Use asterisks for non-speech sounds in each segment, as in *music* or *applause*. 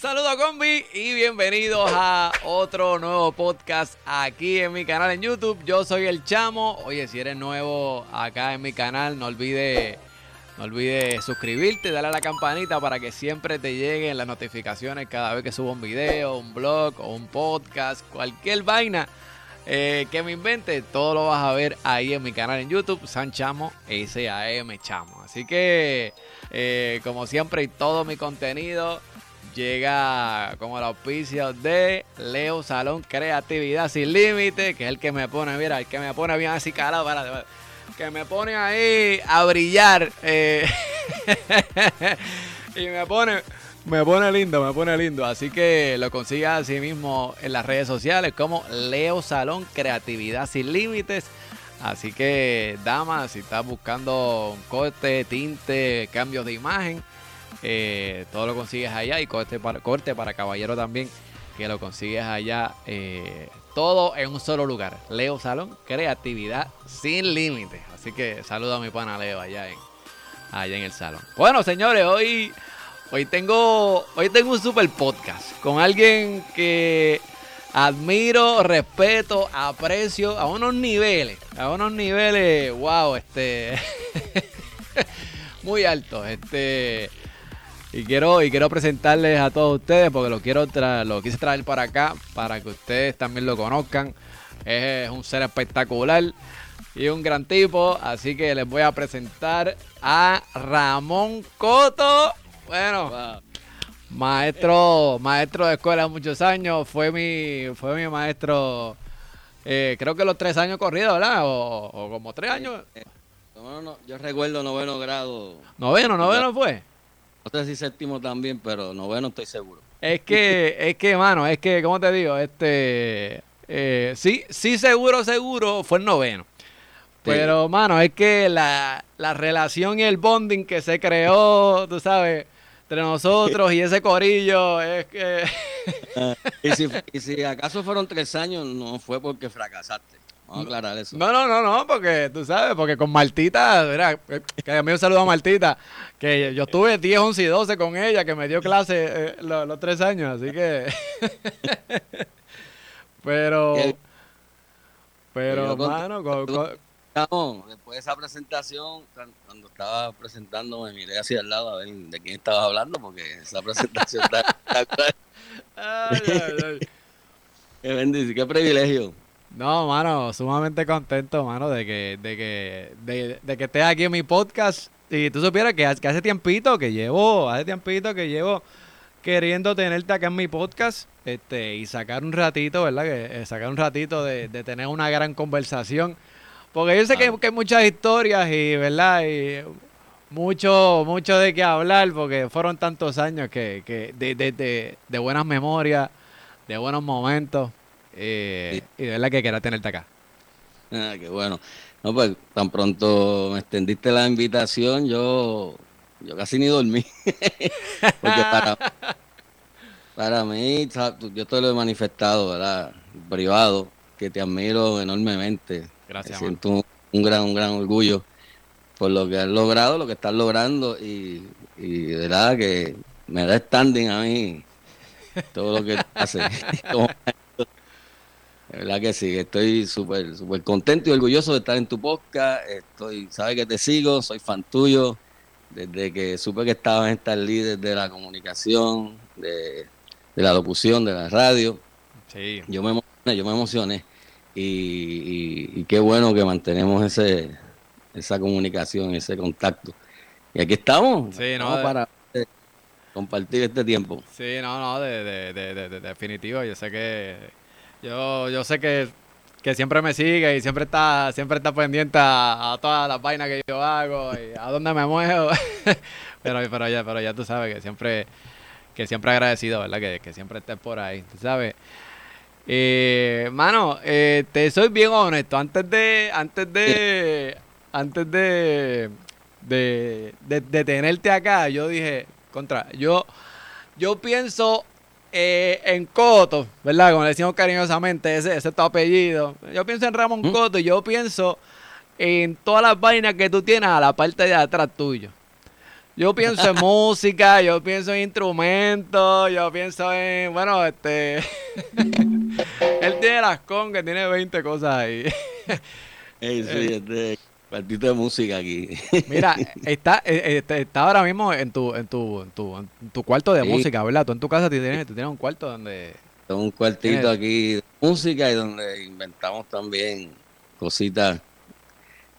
Saludos combi y bienvenidos a otro nuevo podcast aquí en mi canal en YouTube. Yo soy el Chamo. Oye, si eres nuevo acá en mi canal, no olvides no olvides suscribirte, darle a la campanita para que siempre te lleguen las notificaciones cada vez que subo un video, un blog o un podcast, cualquier vaina eh, que me invente, todo lo vas a ver ahí en mi canal en YouTube, San Chamo, S-A-M Chamo. Así que, eh, como siempre, todo mi contenido llega como el auspicio de Leo Salón Creatividad Sin Límite, que es el que me pone, mira, el que me pone bien así calado, para, que me pone ahí a brillar. Eh, *laughs* y me pone, me pone lindo, me pone lindo. Así que lo consigas así mismo en las redes sociales como Leo Salón Creatividad Sin Límites. Así que, damas, si estás buscando un corte, tinte, cambios de imagen, eh, todo lo consigues allá. Y corte para, corte para caballero también, que lo consigues allá. Eh, todo en un solo lugar. Leo Salón, creatividad sin límites. Así que saludo a mi pana Leo allá en, allá en el salón. Bueno, señores, hoy, hoy, tengo, hoy tengo un super podcast con alguien que admiro, respeto, aprecio a unos niveles, a unos niveles, wow, este, *laughs* muy altos, este, y quiero, y quiero presentarles a todos ustedes porque lo quiero lo quise traer para acá para que ustedes también lo conozcan. Es un ser espectacular y un gran tipo. Así que les voy a presentar a Ramón Coto. Bueno, maestro, maestro de escuela muchos años. Fue mi, fue mi maestro, eh, creo que los tres años corridos, ¿verdad? O, como tres años. No, no, yo recuerdo noveno grado. ¿Noveno, noveno fue? No sé si séptimo también, pero noveno estoy seguro. Es que, es que, mano, es que, ¿cómo te digo? Este, eh, sí, sí, seguro, seguro, fue el noveno. Pero, mano, es que la, relación y el bonding que se creó, tú sabes, entre nosotros y ese corillo, es que... *laughs* Ah, y, si, y si acaso fueron tres años, no fue porque fracasaste. Vamos a aclarar eso. No, no, no, no, porque tú sabes, porque con Martita, mira, que a mí un saludo a Martita, que yo estuve 10, 11 y 12 con ella, que me dio clase eh, los, tres años, así que... *laughs* pero... Pero, después de esa presentación, cuando estaba presentando, me miré hacia el lado a ver de quién estabas hablando, porque esa presentación está... *laughs* ay, ay, ay. Qué bendición, qué privilegio. No, mano, sumamente contento, mano, de que, de que, de, que estés aquí en mi podcast. Y tú supieras que, hace tiempito que llevo, hace tiempito que llevo queriendo tenerte acá en mi podcast, este, y sacar un ratito, ¿verdad? Que, eh, sacar un ratito de, tener una gran conversación. Porque yo sé que, hay muchas historias y, ¿verdad? Y mucho, mucho de qué hablar, porque fueron tantos años que, que de, de, de buenas memorias, de buenos momentos. Eh, y de verdad que quería tenerte acá. Ah, qué bueno. No, pues tan pronto me extendiste la invitación, yo, yo casi ni dormí. *laughs* Porque para, para mí, yo te lo he manifestado, ¿verdad? Privado, que te admiro enormemente. Gracias. siento un, gran, un gran orgullo por lo que has logrado, lo que estás logrando y, y de verdad que me da standing a mí *laughs* todo lo que haces. *laughs* De verdad que sí, estoy súper súper contento y orgulloso de estar en tu podcast. Estoy, sabes que te sigo, soy fan tuyo. Desde que supe que estabas en estas líderes de la comunicación, de, la locución, de la radio. Sí. Yo me emocioné, yo me emocioné. Y, qué bueno que mantenemos ese esa comunicación, ese contacto. Y aquí estamos. Sí, no, para compartir este tiempo. Sí, no, no, de, de, de definitivo. Yo sé que yo, yo sé que, siempre me sigue y siempre está, siempre está pendiente a, todas las vainas que yo hago y a dónde me muevo. *laughs* pero, pero, ya, pero ya tú sabes que siempre, que siempre agradecido, ¿verdad? Que, siempre estés por ahí, tú sabes. Eh, mano, eh, te soy bien honesto. Antes de, antes de, antes de, de, de tenerte acá, yo dije, contra, yo, yo pienso eh, en Coto, ¿verdad? Como le decimos cariñosamente, ese, ese es tu apellido. Yo pienso en Ramón ¿Mm? Coto y yo pienso en todas las vainas que tú tienes a la parte de atrás tuyo. Yo pienso en *laughs* música, yo pienso en instrumentos, yo pienso en, bueno, este... *laughs* Él tiene las que tiene 20 cosas ahí. *laughs* sí, este, partito de música aquí. *laughs* Mira, está, eh, este, está ahora mismo en tu, en tu, en tu, en tu cuarto de música, ¿verdad? Tú en tu casa tienes, tienes un cuarto donde... un cuartito aquí de música y donde inventamos también cositas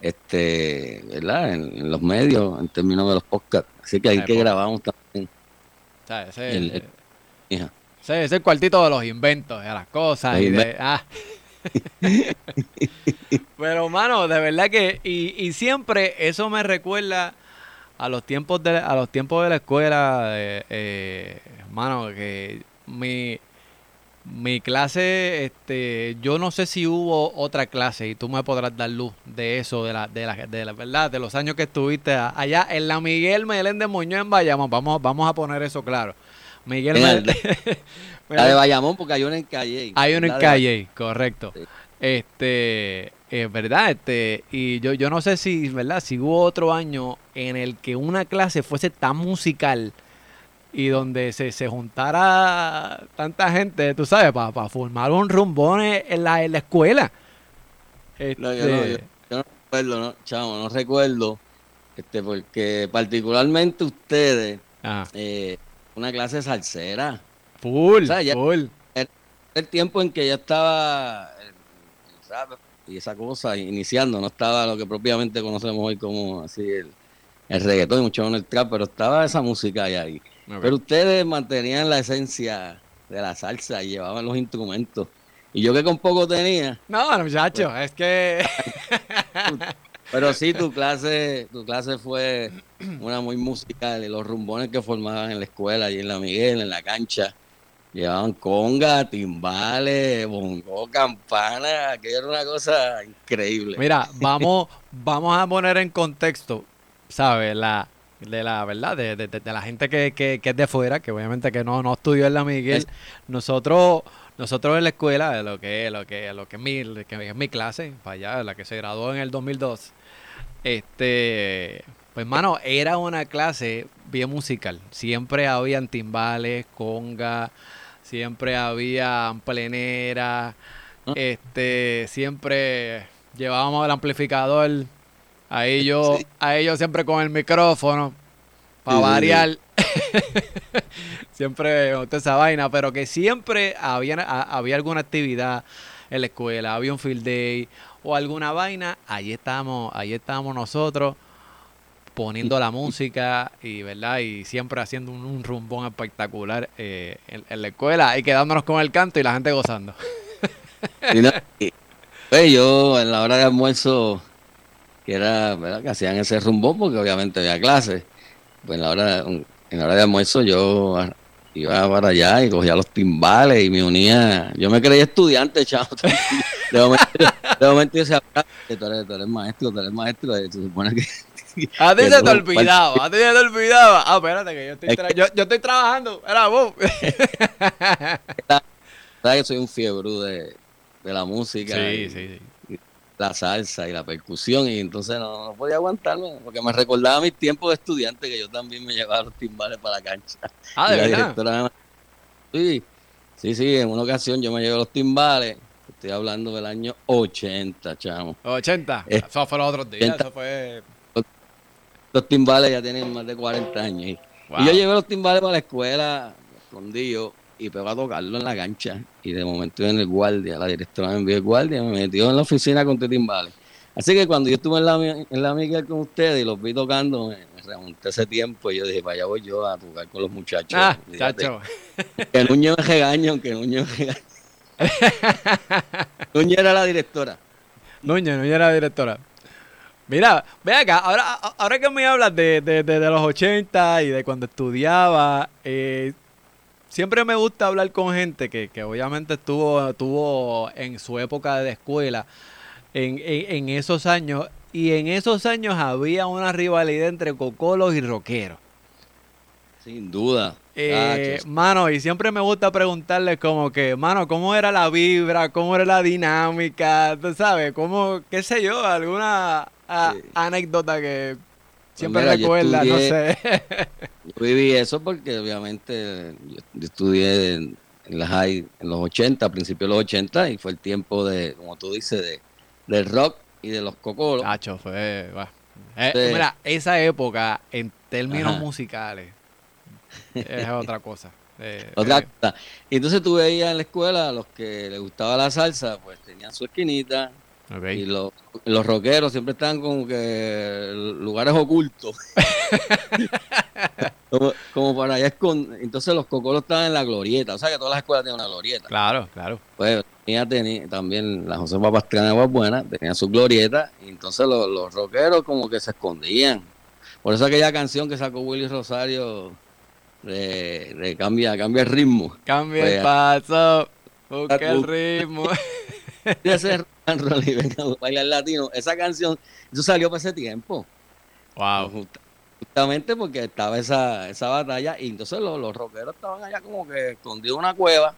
este, ¿verdad? En, los medios, en términos de los podcasts. Así que ahí que grabamos también. ese, es el cuartito de los inventos, de las cosas. Y de, ah. *laughs* Pero, mano, de verdad que, y, y siempre eso me recuerda a los tiempos de, a los tiempos de la escuela, eh, mano, que mi, mi clase, este, yo no sé si hubo otra clase y tú me podrás dar luz de eso, de la, de la, de la verdad, de los años que estuviste allá en la Miguel Meléndez Muñoz en Bayamón. Vamos, vamos a poner eso claro. Miguel Meléndez. *laughs* La de Bayamón, porque hay una en Calle. Hay una en Calle, correcto. Este, es verdad, este, y yo, yo no sé si, ¿verdad? Si hubo otro año en el que una clase fuese tan musical y donde se, se juntara tanta gente, tú sabes, para formar un rumbón en la, en la escuela. No, yo, no, este yo, no recuerdo, no, chamo, no recuerdo, este, porque particularmente ustedes, eh, una clase salsera. Full, full. El, el, tiempo en que ya estaba, y esa cosa iniciando, no estaba lo que propiamente conocemos hoy como así el, el reggaetón y mucho menos el trap, pero estaba esa música ahí. Pero ustedes mantenían la esencia de la salsa y llevaban los instrumentos. Y yo que con poco tenía. No, muchacho, pues, es que. *laughs* pero sí, tu clase, tu clase fue una muy musical. Y los rumbones que formaban en la escuela y en la Miguel, en la cancha, llevaban conga, timbales, bongo, campana, que era una cosa increíble. Mira, vamos, vamos a poner en contexto, ¿sabes? La, de la verdad, de, de, de la gente que, que, que, es de fuera, que obviamente que no, no estudió en la Miguel, nosotros, nosotros en la escuela, de lo que, lo que, lo que es mi, que es mi clase, para allá, la que se graduó en el 2002, este, pues mano, era una clase bien musical. Siempre habían timbales, conga, siempre había plenera, ah. este, siempre llevábamos el amplificador Ahí yo, a ellos siempre con el micrófono, para variar. *laughs* siempre usted esa vaina, pero que siempre había, había alguna actividad en la escuela, había un field day o alguna vaina, ahí estábamos, ahí estábamos nosotros poniendo la música y verdad y siempre haciendo un, rumbón espectacular eh, en, la escuela y quedándonos con el canto y la gente gozando. *laughs* pues yo en la hora de almuerzo que era, ¿verdad? Que hacían ese rumbón porque obviamente había clases. Pues en la hora, en la hora de almuerzo yo iba para allá y cogía los timbales y me unía. Yo me creía estudiante, chavo. De momento, de momento yo decía, ah, tú eres, tú eres maestro, tú eres maestro. Se supone que *laughs* a ti se te olvidaba, a ti se te olvidaba. Ah, espérate, que yo estoy, yo, yo, estoy trabajando. Era vos. *laughs* Sabes que soy un fiebre de, de la música. Sí, sí, sí la salsa y la percusión y entonces no, podía aguantarme porque me recordaba mis tiempos de estudiante que yo también me llevaba los timbales para la cancha. Ah, de verdad. sí, sí, sí, en una ocasión yo me llevé los timbales, estoy hablando del año 80, chamo. 80, eso fue los otros días, eso fue... Los, timbales ya tienen más de 40 años. Y yo llevé los timbales para la escuela, escondido, y pegó a tocarlo en la cancha. Y de momento en el guardia, la directora me envió el guardia, me metió en la oficina con timbales. Así que cuando yo estuve en la, en la Miguel con ustedes y los vi tocando, me, remonté ese tiempo y yo dije, vaya voy yo a tocar con los muchachos. Ah, chacho. Que Nuño me regañe, aunque Nuño me regañe. *laughs* Nuño era la directora. Nuño, Nuño era la directora. Mira, ve acá, ahora, ahora que me hablas de, de, de, de los 80 y de cuando estudiaba, eh, siempre me gusta hablar con gente que, que obviamente estuvo, estuvo en su época de escuela, en, en, esos años, y en esos años había una rivalidad entre cocolos y rockeros. Sin duda. Eh, mano, y siempre me gusta preguntarles como que, mano, ¿cómo era la vibra? ¿Cómo era la dinámica? ¿Tú sabes? ¿Cómo, qué sé yo, alguna anécdota que siempre recuerda, no sé? *laughs* yo viví eso porque obviamente yo, estudié en, la high en los 80, a principios de los 80, y fue el tiempo de, como tú dices, de, del rock y de los cocolos. Cacho, fue... Eh, mira, esa época, en términos musicales, es *laughs* otra cosa. Eh, otra eh. cosa. Y entonces tú veías en la escuela a los que les gustaba la salsa, pues tenían su esquinita. Y los, los rockeros siempre están como que lugares ocultos. *laughs* como, para allá esconder. Entonces los cocolos estaban en la glorieta. O sea que todas las escuelas tienen una glorieta. Claro, claro. Pues tenía, también la José Pastrana Agua Buena, tenía su glorieta. Y entonces los, los rockeros como que se escondían. Por eso aquella canción que sacó Willy Rosario de, cambia, cambia el ritmo. Cambia el pues, paso, busca el ritmo. *laughs* ese *laughs* bailar latino. Esa canción, eso salió para ese tiempo. Wow. Justamente porque estaba esa, esa batalla y entonces los, los rockeros estaban allá como que escondidos en una cueva,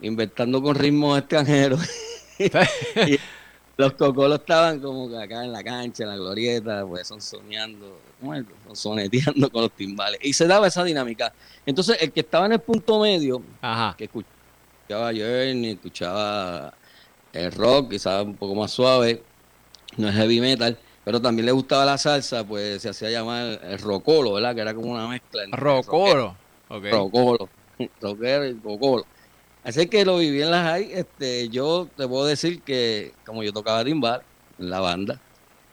inventando con ritmos extranjeros. *laughs* y los cocolos estaban como que acá en la cancha, en la glorieta, pues son soñando soneteando con los timbales. Y se daba esa dinámica. Entonces, el que estaba en el punto medio, que escuchaba Journey, escuchaba el rock, quizás un poco más suave, no es heavy metal, pero también le gustaba la salsa, pues se hacía llamar el rocolo, ¿verdad? Que era como una mezcla. Rocolo. Rocolo. *laughs* Rockero y rocolo. Así que lo viví en las high. Este, yo te puedo decir que, como yo tocaba timbal en la banda,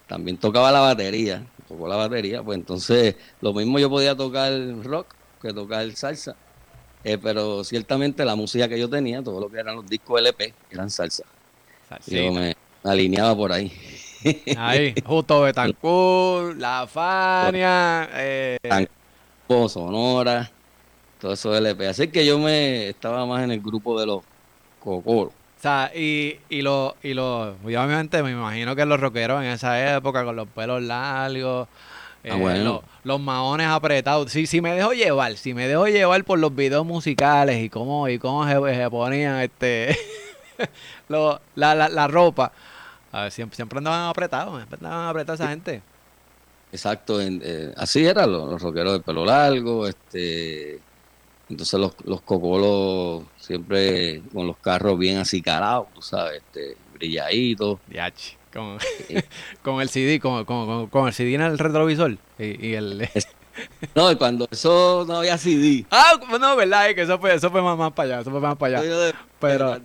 también tocaba la batería tocó la batería, pues entonces lo mismo yo podía tocar rock que tocar salsa. Eh, pero ciertamente la música que yo tenía, todo lo que eran los discos LP, eran salsa. Yo me alineaba por ahí. Ahí, *laughs* justo Betancourt, La Fania, eh... Sonora, todo eso LP. Así que yo me estaba más en el grupo de los cocoros. O sea, y, y lo, y lo, obviamente me imagino que los rockeros en esa época, con los pelos largos, ah, eh, los, maones apretados. Si, si me dejo llevar, si me dejo llevar por los videos musicales y cómo, y cómo se, ponían este *laughs* lo, la, la, la, ropa, siempre, siempre andaban apretados, siempre andaban apretados esa gente. Exacto, eh, así eran los, los rockeros de pelo largo, este entonces los, los cocolos siempre con los carros bien acicalados, tú sabes, este, brilladitos. Con, con *laughs* el CD, con, con, con, el CD en el retrovisor y, el... *laughs* No, cuando eso no había CD. Ah, no, verdad, es que eso fue, eso fue más, más para allá, eso fue más para allá. Pero...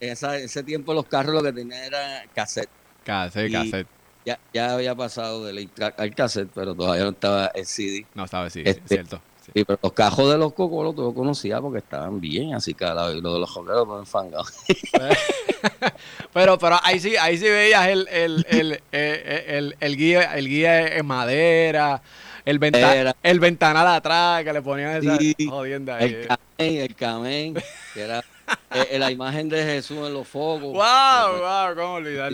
En ese tiempo los carros lo que tenían era cassette. Cassette, cassette. Ya, ya había pasado del al cassette, pero todavía no estaba el CD. No estaba el CD, es este, cierto. Sí, pero los cajos de los cocolos tú los conocías porque estaban bien así cada y los de los joqueros no enfangados. *laughs* pero, pero ahí sí, ahí sí veías el, el, el, eh, eh, el, el guía, el guía en madera, el, venta, el ventanal atrás que le ponían esa jodienda ahí. El camén, el camén, que era eh, la imagen de Jesús en los focos. ¡Wow! ¡Wow! ¿Cómo olvidar?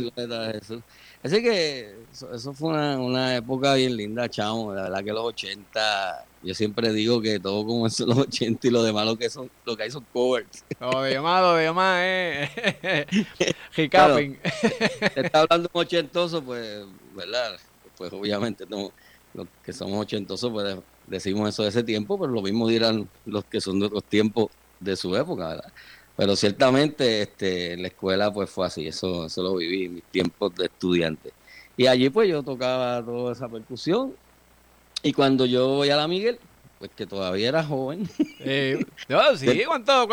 Así que eso, fue una, una, época bien linda, chamo. La verdad que los 80 yo siempre digo que todo como es los 80 y lo demás lo que son, lo que hay son covers. Lo demás, lo demás, eh. *laughs* Recapping. está hablando un ochentoso, pues, ¿verdad? Pues obviamente no, los que somos ochentosos, pues decimos eso de ese tiempo, pero lo mismo dirán los que son de otros tiempos de su época, ¿verdad? Pero ciertamente este, en la escuela pues fue así, eso, eso lo viví en mis tiempos de estudiante. Y allí pues yo tocaba toda esa percusión y cuando yo voy a la Miguel, pues que todavía era joven. *laughs* Eh, sí, ¿cuánto,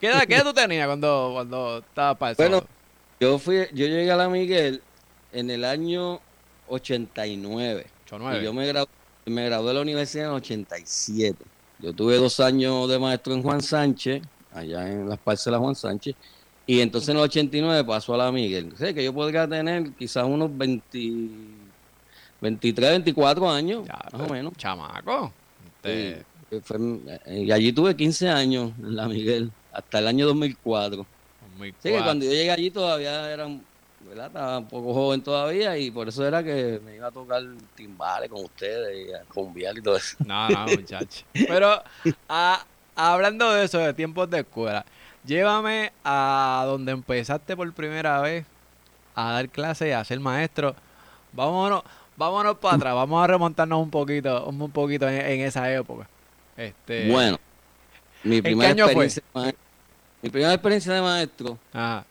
qué, edad, ¿qué, tú tenías cuando, cuando estabas para? Bueno, yo, fui, yo llegué a la Miguel en el año 89. Y yo me gradué, me gradué de la universidad en el 87. Yo tuve dos años de maestro en Juan Sánchez, allá en las parcelas Juan Sánchez. Y entonces en el 89 pasó a la Miguel. Sé que yo podría tener quizás unos 20 23, 24 años, más o menos. Chamaco. Eh, y allí tuve 15 años en la Miguel, hasta el año 2004. Sí, que cuando yo llegué allí todavía eran ¿verdad? Estaba un poco joven todavía y por eso era que me iba a tocar timbales con ustedes y a conviar y todo eso. No, no, *laughs* muchacho. Pero a, hablando de eso, de tiempos de escuela, llévame a donde empezaste por primera vez a dar clases a ser maestro. Vámonos, vámonos para atrás, vamos a remontarnos un poquito, un poquito en, esa época. Este, bueno, mi primera experiencia fue? Mi primera experiencia de maestro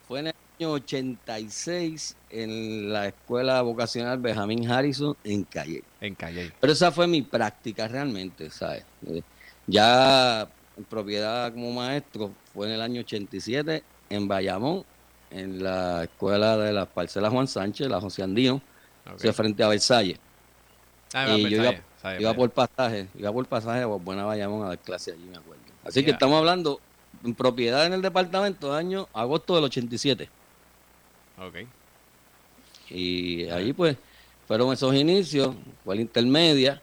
fue en el año 86 en la escuela vocacional Benjamin Harrison en Calle. En Calle. Pero esa fue mi práctica realmente, ¿sabes? Eh, ya en propiedad como maestro fue en el año 87 en Bayamón, en la escuela de las parcelas Juan Sánchez, la José Andino, frente a Versalles. Ah, y yo iba, por pasaje, iba por pasaje a Buena Bayamón a dar clase allí, me acuerdo. Así que estamos hablando en propiedad en el departamento año agosto del 87. Ok. Y ahí pues fueron esos inicios, fue la intermedia,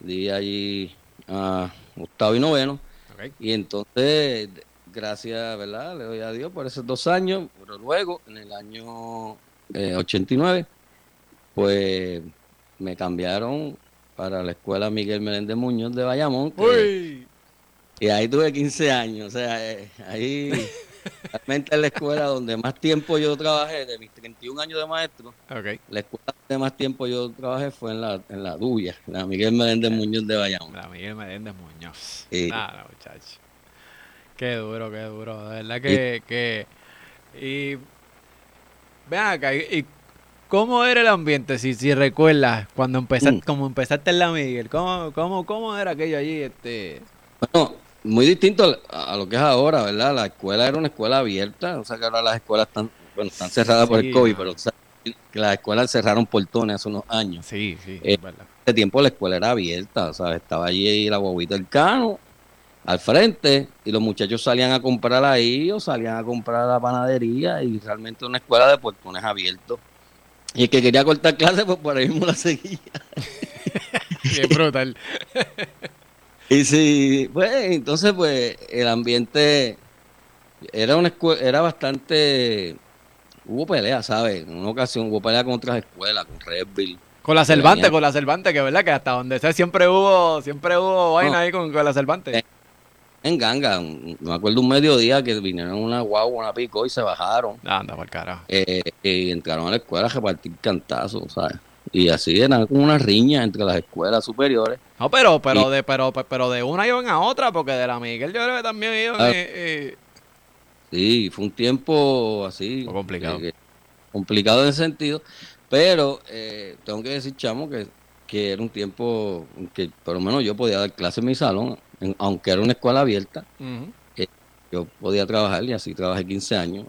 di allí a octavo y noveno. Y entonces, gracias, ¿verdad? Le doy a Dios por esos dos años, pero luego, en el año 89, eh, pues me cambiaron para la escuela Miguel Meléndez Muñoz de Bayamón. Uy. Y ahí tuve 15 años, o sea, eh, ahí *laughs* realmente es la escuela donde más tiempo yo trabajé, de mis 31 años de maestro, la escuela donde más tiempo yo trabajé fue en la, en la Duya, la Miguel Meléndez Muñoz de Bayamón. La Miguel Meléndez Muñoz. Sí. Nada, muchacho. Qué duro, qué duro. De verdad que... Y, que, y ven acá, y, ¿Cómo era el ambiente, si, si recuerdas, cuando empezaste, mm. como empezaste en la Miguel? ¿Cómo, cómo, ¿Cómo era aquello allí? Este... Bueno, muy distinto a, lo que es ahora, ¿verdad? La escuela era una escuela abierta, o sea que ahora las escuelas están, bueno, están cerradas por el COVID, pero que las escuelas cerraron portones hace unos años. Sí, sí, eh, Ese tiempo la escuela era abierta, o sea, estaba allí la guaguita del cano al frente y los muchachos salían a comprar ahí o salían a comprar a la panadería y realmente una escuela de portones abiertos. Y el que quería cortar clases, pues por ahí mismo la seguía. *laughs* Qué brutal. *laughs* Y sí, pues entonces pues el ambiente era una era bastante hubo pelea, ¿sabes? En una ocasión hubo pelea con otras escuelas, con Redville. Con la Cervantes, con la Cervantes, que verdad que hasta donde sea siempre hubo, siempre hubo vaina ahí con, la Cervantes. En, Ganga, me acuerdo un mediodía que vinieron una guagua, una pico y se bajaron. Anda, por carajo. Eh, y entraron a la escuela a repartir cantazos, ¿sabes? Y así era como una riña entre las escuelas superiores. No, pero, pero, de, pero, pero de una iban a otra, porque de la Miguel yo creo que también iban. Ah. sí, fue un tiempo así. complicado. complicado en ese sentido. Pero eh, tengo que decir, chamo, que, que era un tiempo que por lo menos yo podía dar clases en mi salón, aunque era una escuela abierta. Eh, yo podía trabajar y así trabajé 15 años.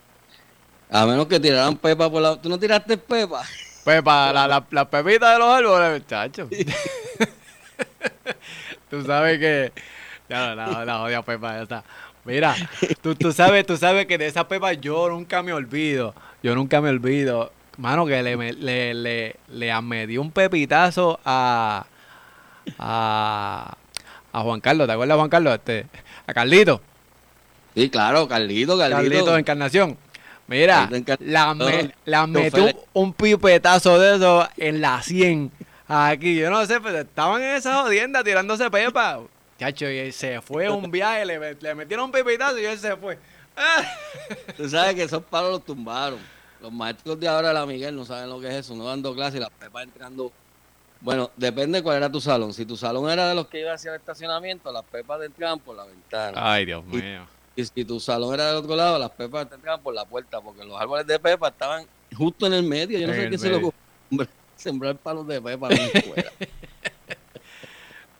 A menos que tiraran pepa por la... ¿Tú no tiraste pepa? Pepa, la, la, la pepita de los árboles, muchachos. *laughs* tú sabes que. Ya, la, la odia Pepa, ya está. Mira, tú, tú, sabes, tú sabes que de esa Pepa yo nunca me olvido. Yo nunca me olvido. Mano, que le, le, le, le dio un pepitazo a, a, a Juan Carlos. ¿Te acuerdas, Juan Carlos? Este, a Carlito. Sí, claro, Carlito, Carlito. Carlito de Encarnación. Mira, la, me, la metió un pipetazo de eso en la 100. Aquí, yo no sé, pero estaban en esa jodienda tirándose pepa. Chacho, y se fue un viaje, le, le metieron un pipetazo y él se fue. *laughs* Tú sabes que esos palos los tumbaron. Los maestros de ahora de la Miguel no saben lo que es eso, no dando clases y las pepas entrando. Bueno, depende cuál era tu salón. Si tu salón era de los que iba hacia el estacionamiento, las pepas entraban por la ventana. Ay, Dios mío. Y si tu salón era del otro lado, las pepas entraban por la puerta, porque los árboles de pepa estaban justo en el medio. Yo no sé qué se lo *laughs* sembrar palos de pepa en la escuela.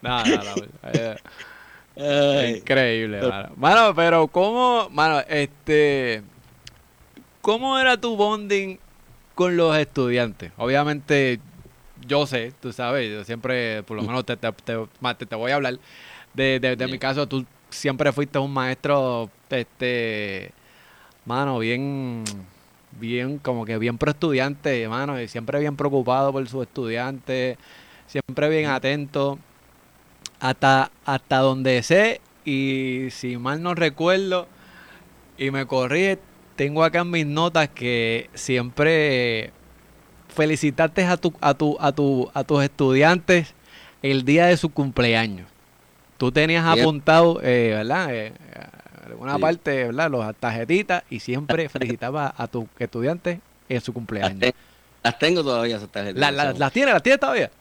no, no, no. increíble, mano. mano. pero ¿cómo, mano, este, cómo era tu bonding con los estudiantes? Obviamente, yo sé, tú sabes, yo siempre, por lo menos te, te, te, voy a hablar. De, de, de mi caso, tú siempre fuiste un maestro, este, mano, bien, bien, como que bien pro estudiante, mano, y siempre bien preocupado por sus estudiantes, siempre bien atento, hasta, hasta donde sé, y si mal no recuerdo, y me corrí, tengo acá en mis notas que siempre felicitaste a tu, a tu, a tu, a tus estudiantes el día de su cumpleaños. Tú tenías apuntado, eh, ¿verdad? Eh, alguna parte, ¿verdad? Los tarjetitas y siempre *laughs* felicitabas a tus estudiantes en su cumpleaños. Las, tengo todavía esas tarjetitas. ¿Las tienes? ¿Las tienes todavía?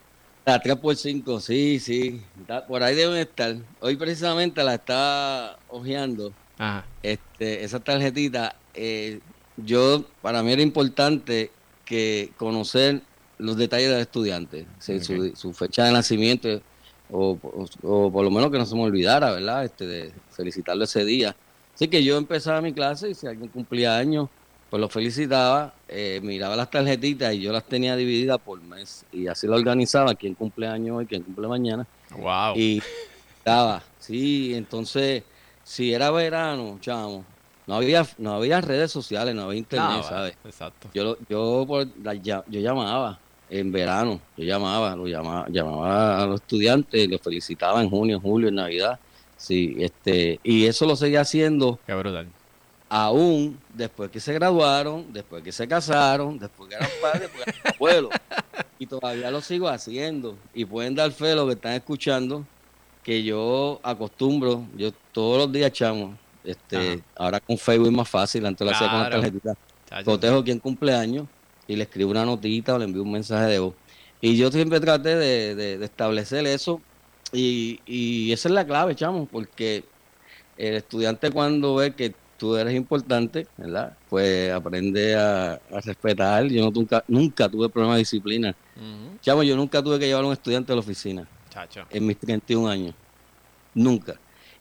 Las 3 por 5 sí, sí. Por ahí deben estar. Hoy precisamente la estaba hojeando. Ajá. Este, esa tarjetita, eh, yo, para mí era importante que conocer los detalles del estudiante, su, fecha de nacimiento, o, por lo menos que no se me olvidara, ¿verdad? Este, de felicitarlo ese día. Así que yo empezaba mi clase y si alguien cumplía años, pues lo felicitaba, eh, miraba las tarjetitas y yo las tenía divididas por mes y así lo organizaba, quién cumple años hoy, quién cumple mañana. Wow. Y estaba, sí, entonces, si era verano, chamo, no había, no había redes sociales, no había internet, ¿sabes? Exacto. Yo, yo, yo llamaba en verano, yo llamaba, lo llamaba, llamaba a los estudiantes, los felicitaba en junio, julio, en Navidad. Sí, este, y eso lo seguía haciendo. Qué brutal. Aún después que se graduaron, después que se casaron, después que eran padres, después que eran abuelos. Y todavía lo sigo haciendo. Y pueden dar fe lo que están escuchando, que yo acostumbro, yo todos los días chamo, este, ahora con Facebook es más fácil, antes lo hacía con la tarjetita. Cotejo quien cumpleaños y le escribo una notita o le envío un mensaje de voz. Y yo siempre traté de, establecer eso y, y, esa es la clave, chamo, porque el estudiante cuando ve que tú eres importante, ¿verdad? Pues aprende a, respetar. Yo no, nunca, nunca tuve problema de disciplina. Chamo, yo nunca tuve que llevar a un estudiante a la oficina. Chacho. En mis 31 años. Nunca.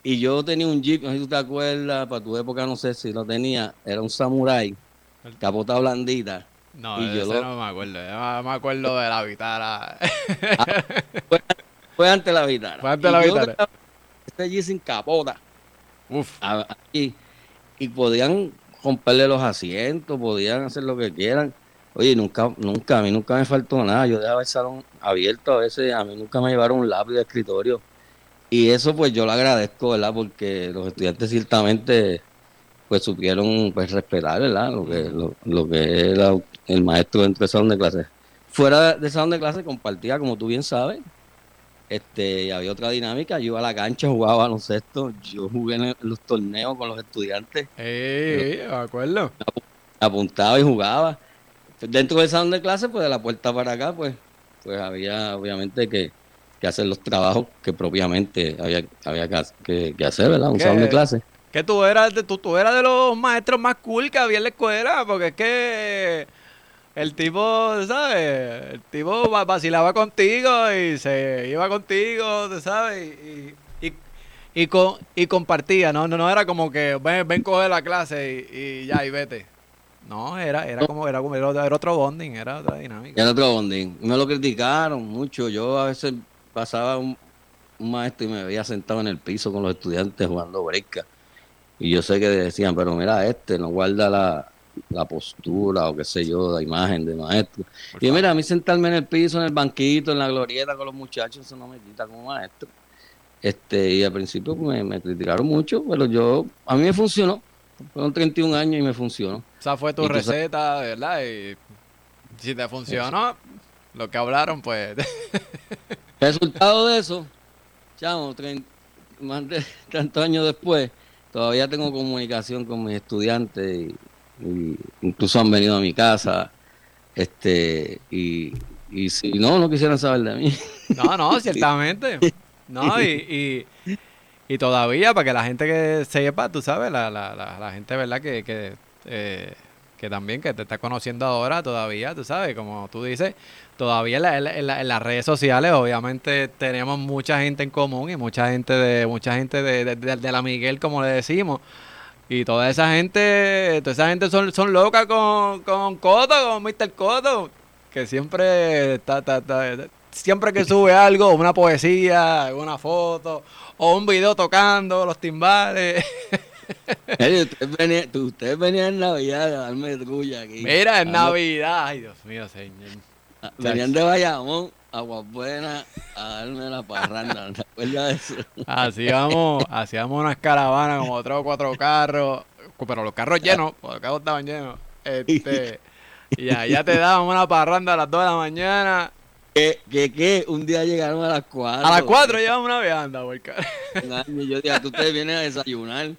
Y yo tenía un Jeep, no sé si tú te acuerdas, para tu época no sé si lo tenía, era un Samurai, capota blandita. No, y yo no me acuerdo, yo me acuerdo de la Vitara. Ah, fue, antes la Vitara. Fue antes la Vitara. Este Jeep sin capota. Uf. Y, y podían romperle los asientos, podían hacer lo que quieran. Oye, nunca, nunca, a mí nunca me faltó nada. Yo dejaba el salón abierto a veces, a mí nunca me llevaron un lápiz de escritorio y eso pues yo lo agradezco, ¿verdad? Porque los estudiantes ciertamente pues supieron pues respetar, ¿verdad? Lo que, lo, que era el maestro dentro del salón de clase. Fuera del salón de clase compartía, como tú bien sabes, este, y había otra dinámica, yo iba a la cancha, jugaba baloncesto, yo jugué en, los torneos con los estudiantes. Eh, me acuerdo. Apuntaba y jugaba. Dentro del salón de clase, pues de la puerta para acá, pues, pues había obviamente que que hacer los trabajos que propiamente había, había que, hacer, ¿verdad? Un salón de clase. Que tú eras, de, tú, tú eras de los maestros más cool que había en la escuela, porque es que el tipo, ¿sabes? El tipo vacilaba contigo y se iba contigo, ¿sabes? Y, y, y, con, y compartía, ¿no? ¿no? No era como que ven, ven coge la clase y, ya, y vete. No, era, era como, era como, era otro bonding, era otra dinámica. Era otro bonding. Me lo criticaron mucho. Yo a veces pasaba un, maestro y me veía sentado en el piso con los estudiantes jugando breca. Y yo sé que decían, pero mira, este no guarda la, postura o qué sé yo, la imagen de maestro. y mira, a mí sentarme en el piso, en el banquito, en la glorieta con los muchachos, eso no me quita como maestro. Este, y al principio me, me criticaron mucho, pero yo, a mí me funcionó. Fueron 31 años y me funcionó. O sea, fue tu receta, ¿verdad? Y si te funcionó, lo que hablaron, pues. *laughs* Resultado de eso, chamo, más de *laughs* tantos años después, todavía tengo comunicación con mis estudiantes y, incluso han venido a mi casa. Este, y, y si no, no quisieran saber de mí. No, no, *laughs* ciertamente. No, y, y, todavía, para que la gente que sepa, tú sabes, la, la, la, gente, ¿verdad? Que, que, eh, que también que te está conociendo ahora todavía, tú sabes, como tú dices, todavía en, las redes sociales obviamente tenemos mucha gente en común y mucha gente de mucha gente de, la Miguel como le decimos y toda esa gente toda esa gente son, son locas con, con Coto con Mr. Coto que siempre está, siempre que sube algo una poesía una foto o un video tocando los timbales *laughs* Ustedes venían, en Navidad a darme aquí. Mira, en Navidad. Ay, Dios mío, señor. Ah, venían de Bayamón, Agua Buena, a darme la parranda. ¿Te acuerdas de eso? Hacíamos, hacíamos unas caravanas como tres o cuatro carros pero los carros llenos, los carros estaban llenos. Este, y allá te daban una parranda a las 2 de la mañana. ¿Qué, qué, qué? Un día llegaron a las 4. A las 4 llevamos una vianda, por año, yo dije, tú te vienes a desayunar.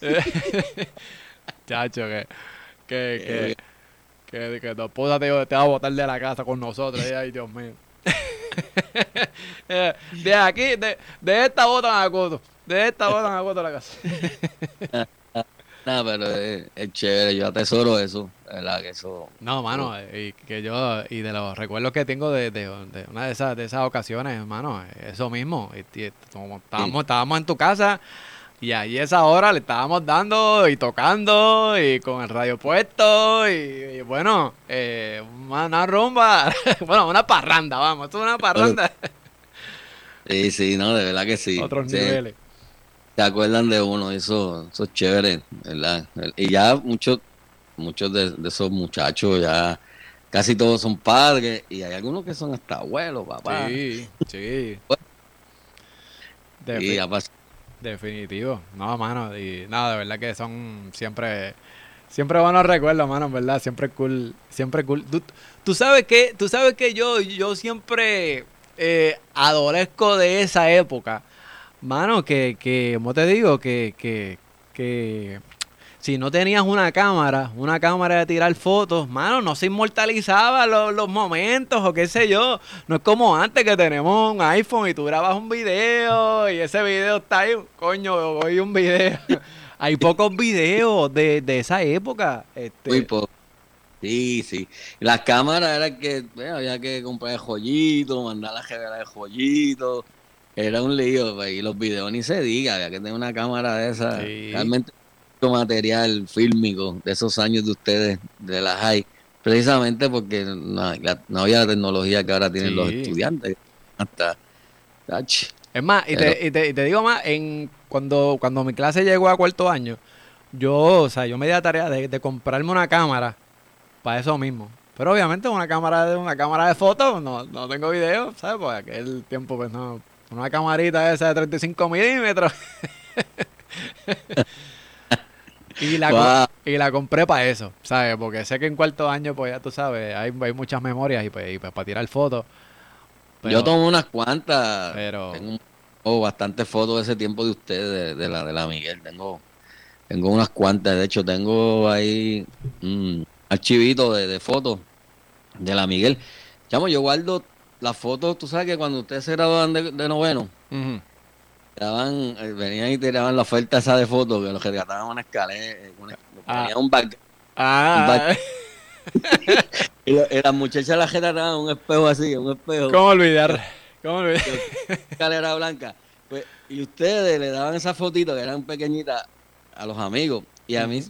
*laughs* Chacho, que, que, que, que, que tu esposa te, te va a botar de la casa con nosotros. Y, ay, Dios mío. *laughs* de aquí, de, de esta botan a Coto. De esta botan a Coto la casa. *laughs* No, pero es, es, chévere, yo atesoro eso, ¿verdad? Que eso. No, mano, y que yo, y de los recuerdos que tengo de, de, de una de esas, de esas ocasiones, hermano, eso mismo. Y, y, estábamos, estábamos en tu casa y ahí esa hora le estábamos dando y tocando y con el radio puesto y, y bueno, eh, una, rumba, *laughs* bueno, una parranda, vamos, esto es una parranda. Sí, sí, no, de verdad que sí. Otros sí. niveles. Se acuerdan de uno, eso, eso es chévere, ¿verdad? Y ya muchos, muchos de, de esos muchachos ya casi todos son padres y hay algunos que son hasta abuelos, papá. Sí, sí. y ya pasó Definitivo. No, mano. Y nada, de verdad que son siempre. Siempre buenos recuerdos, mano, en verdad. Siempre cool. Siempre cool. Tú, tú sabes que, tú sabes que yo, yo siempre eh, adolezco de esa época. Mano, que, que, como te digo, que, que, que si no tenías una cámara, una cámara de tirar fotos, mano, no se inmortalizaba los, los, momentos o qué sé yo. No es como antes que tenemos un iPhone y tú grabas un video y ese video está ahí, coño, hoy un video. *laughs* Hay pocos videos de, de esa época. Este. Muy poco. Sí, sí. Las cámaras era que bueno, había que comprar el joyito, mandar la revela de joyito. Era un lío, pues, y los videos ni se diga, había que tener una cámara de esa. Sí. Realmente material fílmico de esos años de ustedes, de la high, precisamente porque no, no había la tecnología que ahora tienen sí. los estudiantes. Hasta, ach, es más, y, Pero, te, y, te, y, te, digo más, en cuando, cuando mi clase llegó a cuarto año, yo, o sea, yo me di la tarea de, de comprarme una cámara para eso mismo. Pero obviamente una cámara de una cámara de fotos, no, no tengo video, ¿sabes? Pues aquel tiempo, pues no, una camarita esa de 35 milímetros. *laughs* Y la, wow. y la compré para eso, ¿sabes? Porque sé que en cuarto año, pues ya tú sabes, hay, hay muchas memorias y pues, y pues para tirar fotos. Pero, Yo tomo unas cuantas. Pero. Tengo oh, bastantes fotos de ese tiempo de ustedes, de, de, la de la Miguel. Tengo tengo unas cuantas. De hecho, tengo ahí un archivito de, de fotos de la Miguel. Chamo, yo guardo las fotos. Tú sabes que cuando ustedes se graduaban de, de noveno. Uh -huh daban, eh, venían y tiraban la oferta esa de fotos, que los que trataban una escalera, una, ah. un back. Ah. Un back. *laughs* y, lo, y, las muchachas la generaban un espejo así, un espejo. ¿Cómo olvidar? ¿Cómo olvidar? escalera blanca. Pues, y ustedes le daban esas fotitos que eran pequeñitas a los amigos. Y a mí,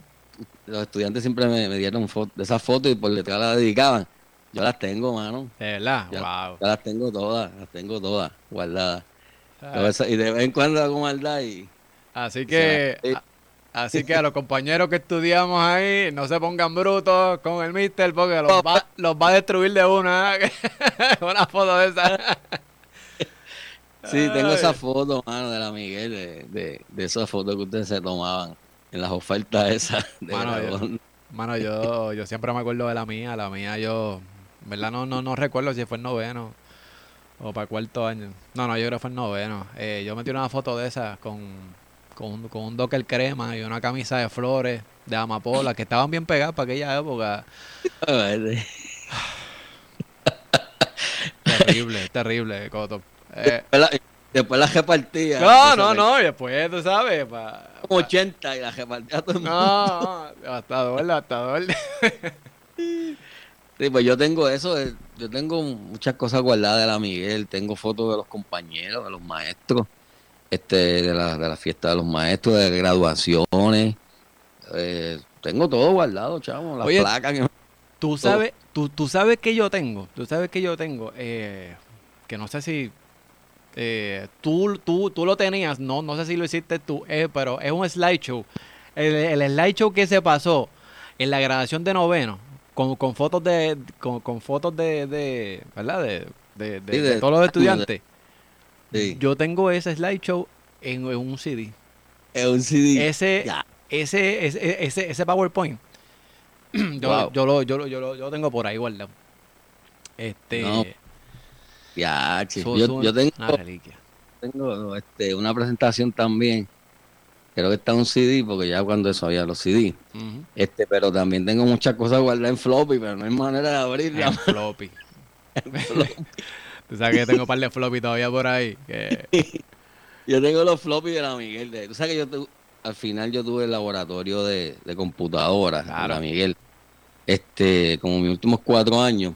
los estudiantes siempre me, me dieron foto, de esas fotos y por detrás las dedicaban. Yo las tengo, mano. De verdad, wow. Ya las tengo todas, las tengo todas guardadas. Y de vez en cuando hago maldad y... Así que... Así que a los compañeros que estudiamos ahí, no se pongan brutos con el mister porque los va, los va a destruir de una. *laughs* una foto de esa. Sí, tengo esa foto, mano, de la Miguel, de, de, de esas fotos que ustedes se tomaban en las ofertas esas. De mano, yo, mano yo, yo siempre me acuerdo de la mía. La mía yo, verdad, no, no, no recuerdo si fue el noveno o para cuarto año. No, no, yo creo que fue el noveno. Eh, yo metí una foto de esas con, con, un, con un docker crema y una camisa de flores de amapola que estaban bien pegadas para aquella época. terrible, terrible, Coto. Eh, después, la, después la repartía. No, no, no, y después, tú sabes. Pa, Como 80 y la repartía todo el mundo. No, hasta doble, hasta doble. *laughs* Sí, pues yo tengo eso, yo tengo muchas cosas guardadas de la Miguel, tengo fotos de los compañeros, de los maestros, este, de la, de la fiesta de los maestros, de graduaciones, eh, tengo todo guardado, chavo, las Oye, placas. Que... Tú sabes, tú, tú sabes que yo tengo, tú sabes que yo tengo, eh, que no sé si eh, tú, tú, tú lo tenías, no, no sé si lo hiciste tú, eh, pero es un slideshow. El, el slideshow que se pasó en la graduación de noveno, con, con fotos de con, con fotos de, de, verdad de, de, de, sí, de todos los estudiantes sí. yo tengo ese slideshow en, en, un CD en un CD ese ese, ese, ese, ese PowerPoint, *clears throat* yo, Wow. yo, lo, yo, lo, yo, lo, yo lo tengo por ahí guardado. Este, No, Ya, yo, yo tengo, una reliquia. tengo este, una presentación también. Creo que está un CD, porque ya cuando eso había los CD. Ujú. Este, pero también tengo muchas cosas guardadas en floppy, pero no hay manera de abrirla. *laughs* En floppy. Tú sabes que yo tengo un par de floppy todavía por ahí. Que, *laughs* Yo tengo los floppy de la Miguel. de- Tú sabes que yo tu- al final yo tuve el laboratorio de, de computadoras de Claro. la Miguel. Este, como mis últimos cuatro años.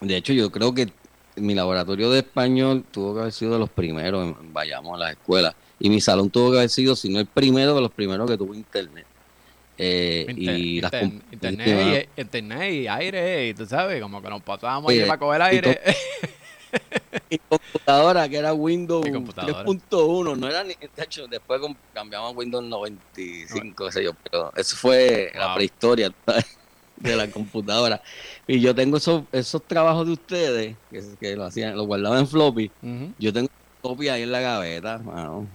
De hecho, yo creo que mi laboratorio de español tuvo que haber sido de los primeros en, en Bayamón, las escuelas. Y mi salón tuvo que haber sido, si no el primero, de los primeros que tuvo internet. Eh, inter- y inter- internet, y, internet y aire, y tú sabes, como que nos pasábamos ahí para coger aire. Mi computadora, que era Windows *laughs* Mi computadora. 3.1, no era ni. de hecho, después cambiamos a Windows 95, qué sé yo, pero eso fue la prehistoria *laughs* de la computadora. Y yo tengo esos, esos trabajos de ustedes, que, que lo hacían, lo guardaban en floppy. Yo tengo floppy ahí en la gaveta, mano.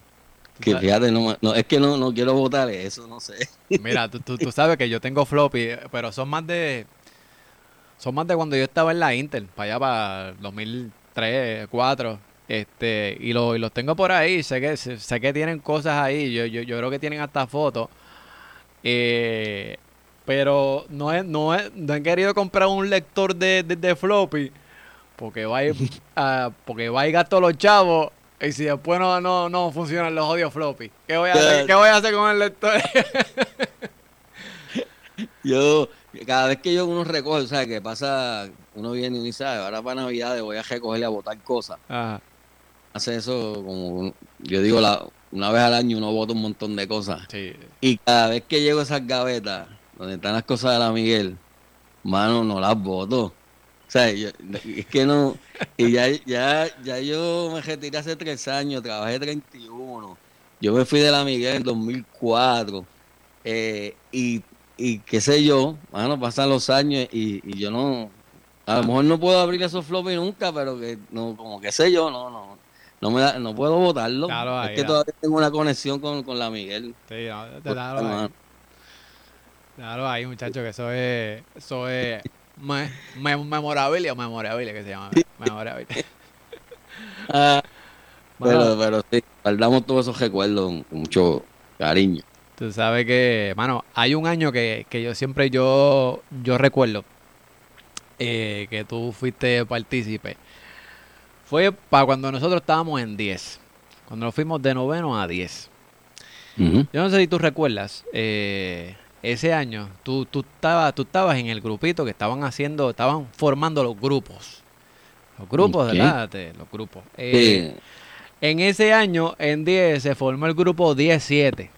Que sabes- fíjate, no, es que no, no quiero votar eso, no sé. *laughs* Mira, tú, tú, tú sabes que yo tengo floppy, pero son más de. Son más de cuando yo estaba en la Intel, para allá para 2003, 2004. Este, y, lo- y los tengo por ahí. Sé que, sé, que tienen cosas ahí. Yo, yo, yo creo que tienen hasta fotos. Eh, pero no, es, no, es, no he querido comprar un lector de, de, de floppy. Porque va a ir, *laughs* ah, porque va a ir gasto los chavos. Y si después no, no, no funcionan los odios floppy. ¿Qué voy a hacer, ¿qué voy a hacer con el lector? *laughs* Yo, cada vez que yo uno recoge, o sea, que pasa, uno viene y dice, "Ay, ahora para Navidad voy a recoger y a botar cosas. Ajá. hace eso como yo digo la, una vez al año uno bota un montón de cosas Sí. y cada vez que llego a esas gavetas donde están las cosas de la Miguel mano no las boto o sea yo- es que no y ya ya ya yo me retiré hace tres años trabajé 31 yo me fui de la Miguel en 2004 eh, y y qué sé yo mano pasan los años y, y yo no a lo mejor no puedo abrir esos floppy nunca pero que no como que sé yo no no no me da- no puedo votarlo. Claro, ahí, es que todavía tengo una conexión con, con la Miguel. Sí, no, te- Pues, claro, ahí, claro ahí, muchacho, que eso es, eso es me, me- memorabilia o memorabilia que se llama. Memorabilia. *laughs* Ah, pero, pero sí, guardamos todos esos recuerdos con mucho cariño. tú sabes que, mano, hay un año que, que yo siempre yo, yo recuerdo eh, que tú fuiste partícipe. Fue para cuando nosotros estábamos en 10. Cuando nos fuimos de noveno a 10. Ujú. Yo no sé si tú recuerdas, eh, ese año tú, tú, estabas, tú estabas en el grupito que estaban haciendo, estaban formando los grupos. Los grupos. ¿verdad? Los grupos. Eh, Sí. En ese año, en 10, se formó el grupo 17.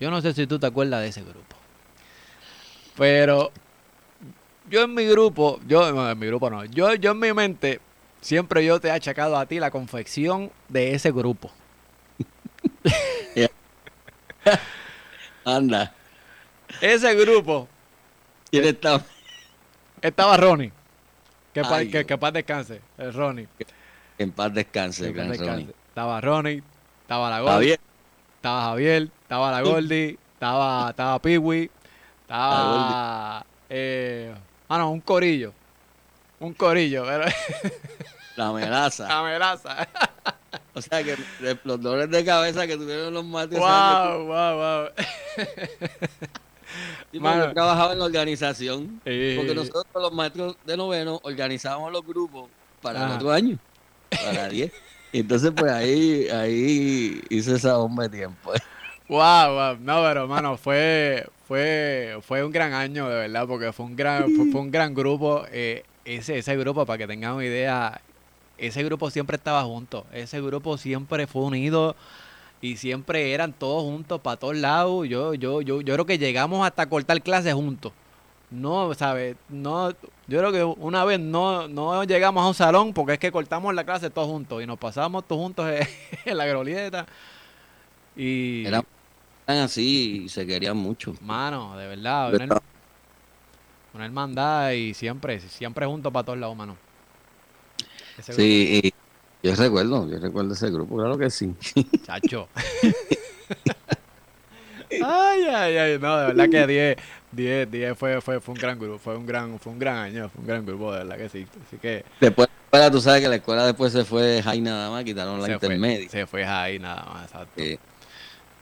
Yo no sé si tú te acuerdas de ese grupo. Pero yo en mi grupo, yo no, en mi grupo no, yo, yo en mi mente, siempre yo te he achacado a ti la confección de ese grupo. *laughs* Anda. Ese grupo ¿Quién está? estaba Ronnie. Que, pa- que, que paz descanse, el Ronnie. En paz descanse, Que paz gran descanse. Ronnie. Estaba Ronnie, estaba la Gold, bien. estaba Javier, estaba la Goldie, estaba, estaba Piwi, estaba. Eh, ah, no, un corillo. Un corillo, pero. La amenaza. *laughs* la melaza. O sea que los dolores de cabeza que tuvieron los wow, wow, wow. Sí, mano. yo trabajaba en la organización. Eh, Porque nosotros los maestros de noveno organizábamos los grupos para el Ajá. otro año, para 10. Y entonces pues ahí, ahí hice esa bomba de tiempo. Wow, wow. No, pero hermano, fue, fue, fue un gran año, de verdad, porque fue un gran, fue, fue un gran grupo. eh, ese, ese grupo, para que tengan una idea, ese grupo siempre estaba junto. Ese grupo siempre fue unido y siempre eran todos juntos para todos lados. Yo, yo, yo, yo creo que llegamos hasta cortar clases juntos. No, ¿sabes? No, yo creo que una vez no, no llegamos a un salón porque es que cortamos la clase todos juntos y nos pasábamos todos juntos *laughs* en, la glorieta. Y, Eran así y se querían mucho. mano, de verdad, una, her- una hermandad y siempre, siempre juntos para todos lados, mano. Sí, yo recuerdo, yo recuerdo ese grupo, claro que sí. chacho. *laughs* Ay, ay, ay. No, de verdad que 10, 10, 10 fue, fue, fue un gran grupo, fue un gran, fue un gran año, fue un gran grupo, de verdad que sí. Así que. Después, tú sabes que la escuela después se fue Jai nada más, quitaron la intermedia. se fue Jai nada más, exacto.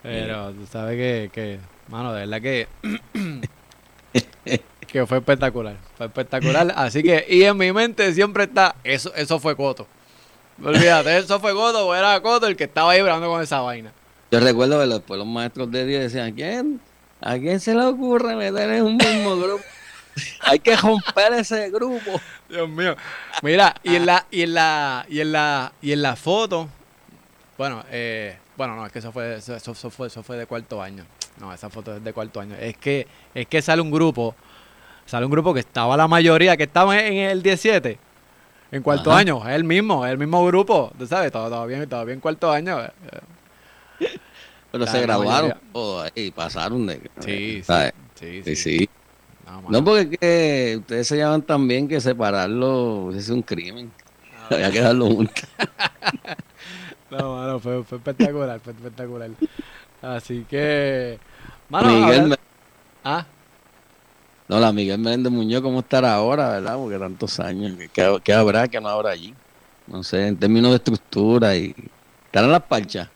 Pero tú sabes que, que, mano, de verdad que. *coughs* que fue espectacular, fue espectacular. Así que, y en mi mente siempre está, eso, eso fue Coto. Olvídate, eso fue Coto o era Coto el que estaba ahí hablando con esa vaina. Yo recuerdo que después los maestros de Dios decían, ¿quién? ¿A quién se le ocurre meter en un mismo *laughs* grupo? Hay que romper ese grupo. Dios mío. Mira, y en la, y en la, y en la, y en la foto, bueno, eh, bueno, no, es que eso fue, eso, eso, fue, eso fue de cuarto año. No, esa foto es de cuarto año. Es que, es que sale un grupo, sale un grupo que estaba la mayoría, que estaba en el 17, en cuarto año, es el mismo, es el mismo grupo, tú sabes, todavía, todavía en cuarto año. Pero se graduaron ahí, pasaron de... Sí, sí, sí, sí, No, porque que ustedes se llaman tan bien que separarlo es un crimen. Ah, Había que darlo juntos. *laughs* no, mano, fue, fue espectacular, fue espectacular. Así que. Mano, Miguel ¿Ah? No, la Miguel Méndez Muñoz, ¿cómo estará ahora, verdad? Porque tantos años. ¿Qué, habrá que no habrá allí? No sé, en términos de estructura y. ¿Estarán las parchas?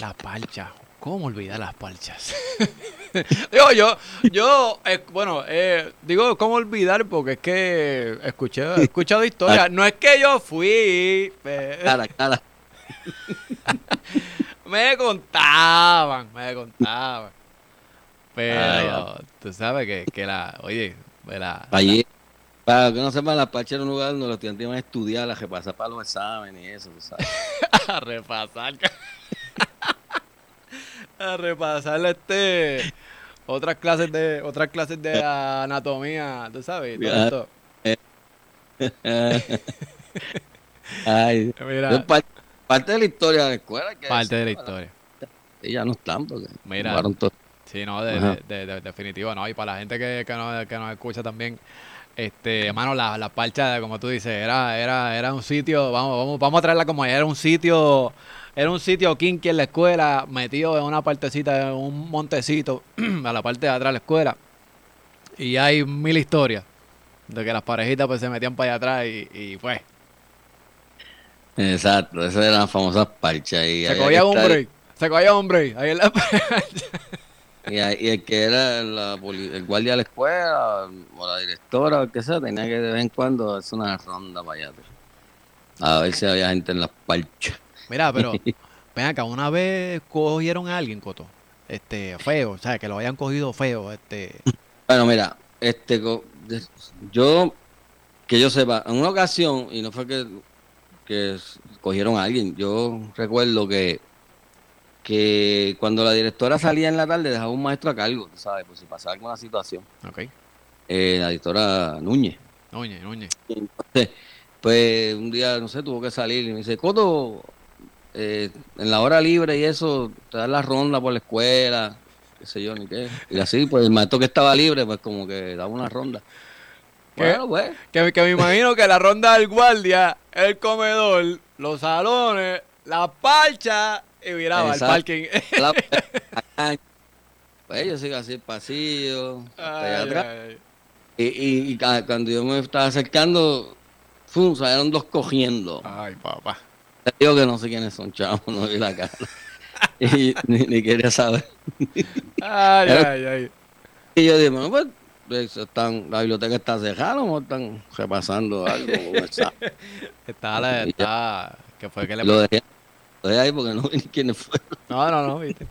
Las parchas. ¿Cómo olvidar las parchas? *laughs* digo, yo, yo, eh, bueno, eh, digo, ¿cómo olvidar? Porque es que escuché, he escuchado historias. No es que yo fui. Eh, cara, cara. *laughs* me contaban, me contaban. Pero tú sabes que, que la, oye, la, Allí, para que no sepan, la parcha era un lugar donde los estudiantes iban a estudiar, a repasar para los exámenes y eso, tú sabes. *laughs* a repasar. *laughs* a repasar este otras clases de otras clases de anatomía, tú sabes, todo *laughs* Ay, Mira, parte de la historia de la escuela. Que parte de la historia. Y ya no están porque Mira, Sí, no, de, de, definitivo, no. Y para la gente que, que, nos, que nos escucha también, este, hermano, la, la parcha, como tú dices, era, era, era un sitio, vamos, vamos, vamos a traerla como era un sitio, era un sitio kinky en la escuela, metido en una partecita, en un montecito, *clears throat* a la parte de atrás de la escuela. Y hay mil historias de que las parejitas pues se metían para allá atrás y, y pues Exacto, esas eran las famosas parchas. Se cogía un break, se cogía un break. Ahí en la *laughs* y, y, el que era el guardia de la escuela o la directora o el que sea, tenía que de vez en cuando hacer una ronda para allá. A ver si había gente en las parchas. Mira, pero *laughs* ven acá, una vez cogieron a alguien, Coto, este, feo, o sea, que lo hayan cogido feo, este. Bueno, mira, este, yo, que yo sepa, en una ocasión, y no fue que que cogieron a alguien. Yo recuerdo que que cuando la directora salía en la tarde dejaba un maestro a cargo, ¿sabes? Por si pasaba alguna situación. Ok. Eh, la directora Núñez. Núñez, Núñez. Entonces, pues un día, no sé, tuvo que salir y me dice, Coto, eh, en la hora libre y eso, te das la ronda por la escuela, qué sé yo, ni qué. Y así, pues el maestro que estaba libre, pues como que daba una ronda. Bueno, pues. Que, que me imagino que la ronda del guardia, el comedor, los salones, la parcha y miraba al parking. *laughs* *laughs* pues yo sigo así pasillo, atrás. Y, y, cuando yo me estaba acercando, ¡fum! salieron dos cogiendo. Ay, papá. Te digo que no sé quiénes son, chavos, no vi la cara. *laughs* y ni, quería saber. ay, ay, ay. Y yo dije, bueno, pues están, la biblioteca está cerrada o están repasando algo. está, la, está, que fue que le lo dejé, dejé ahí porque no vi ni quiénes fueron. No, no, no, viste.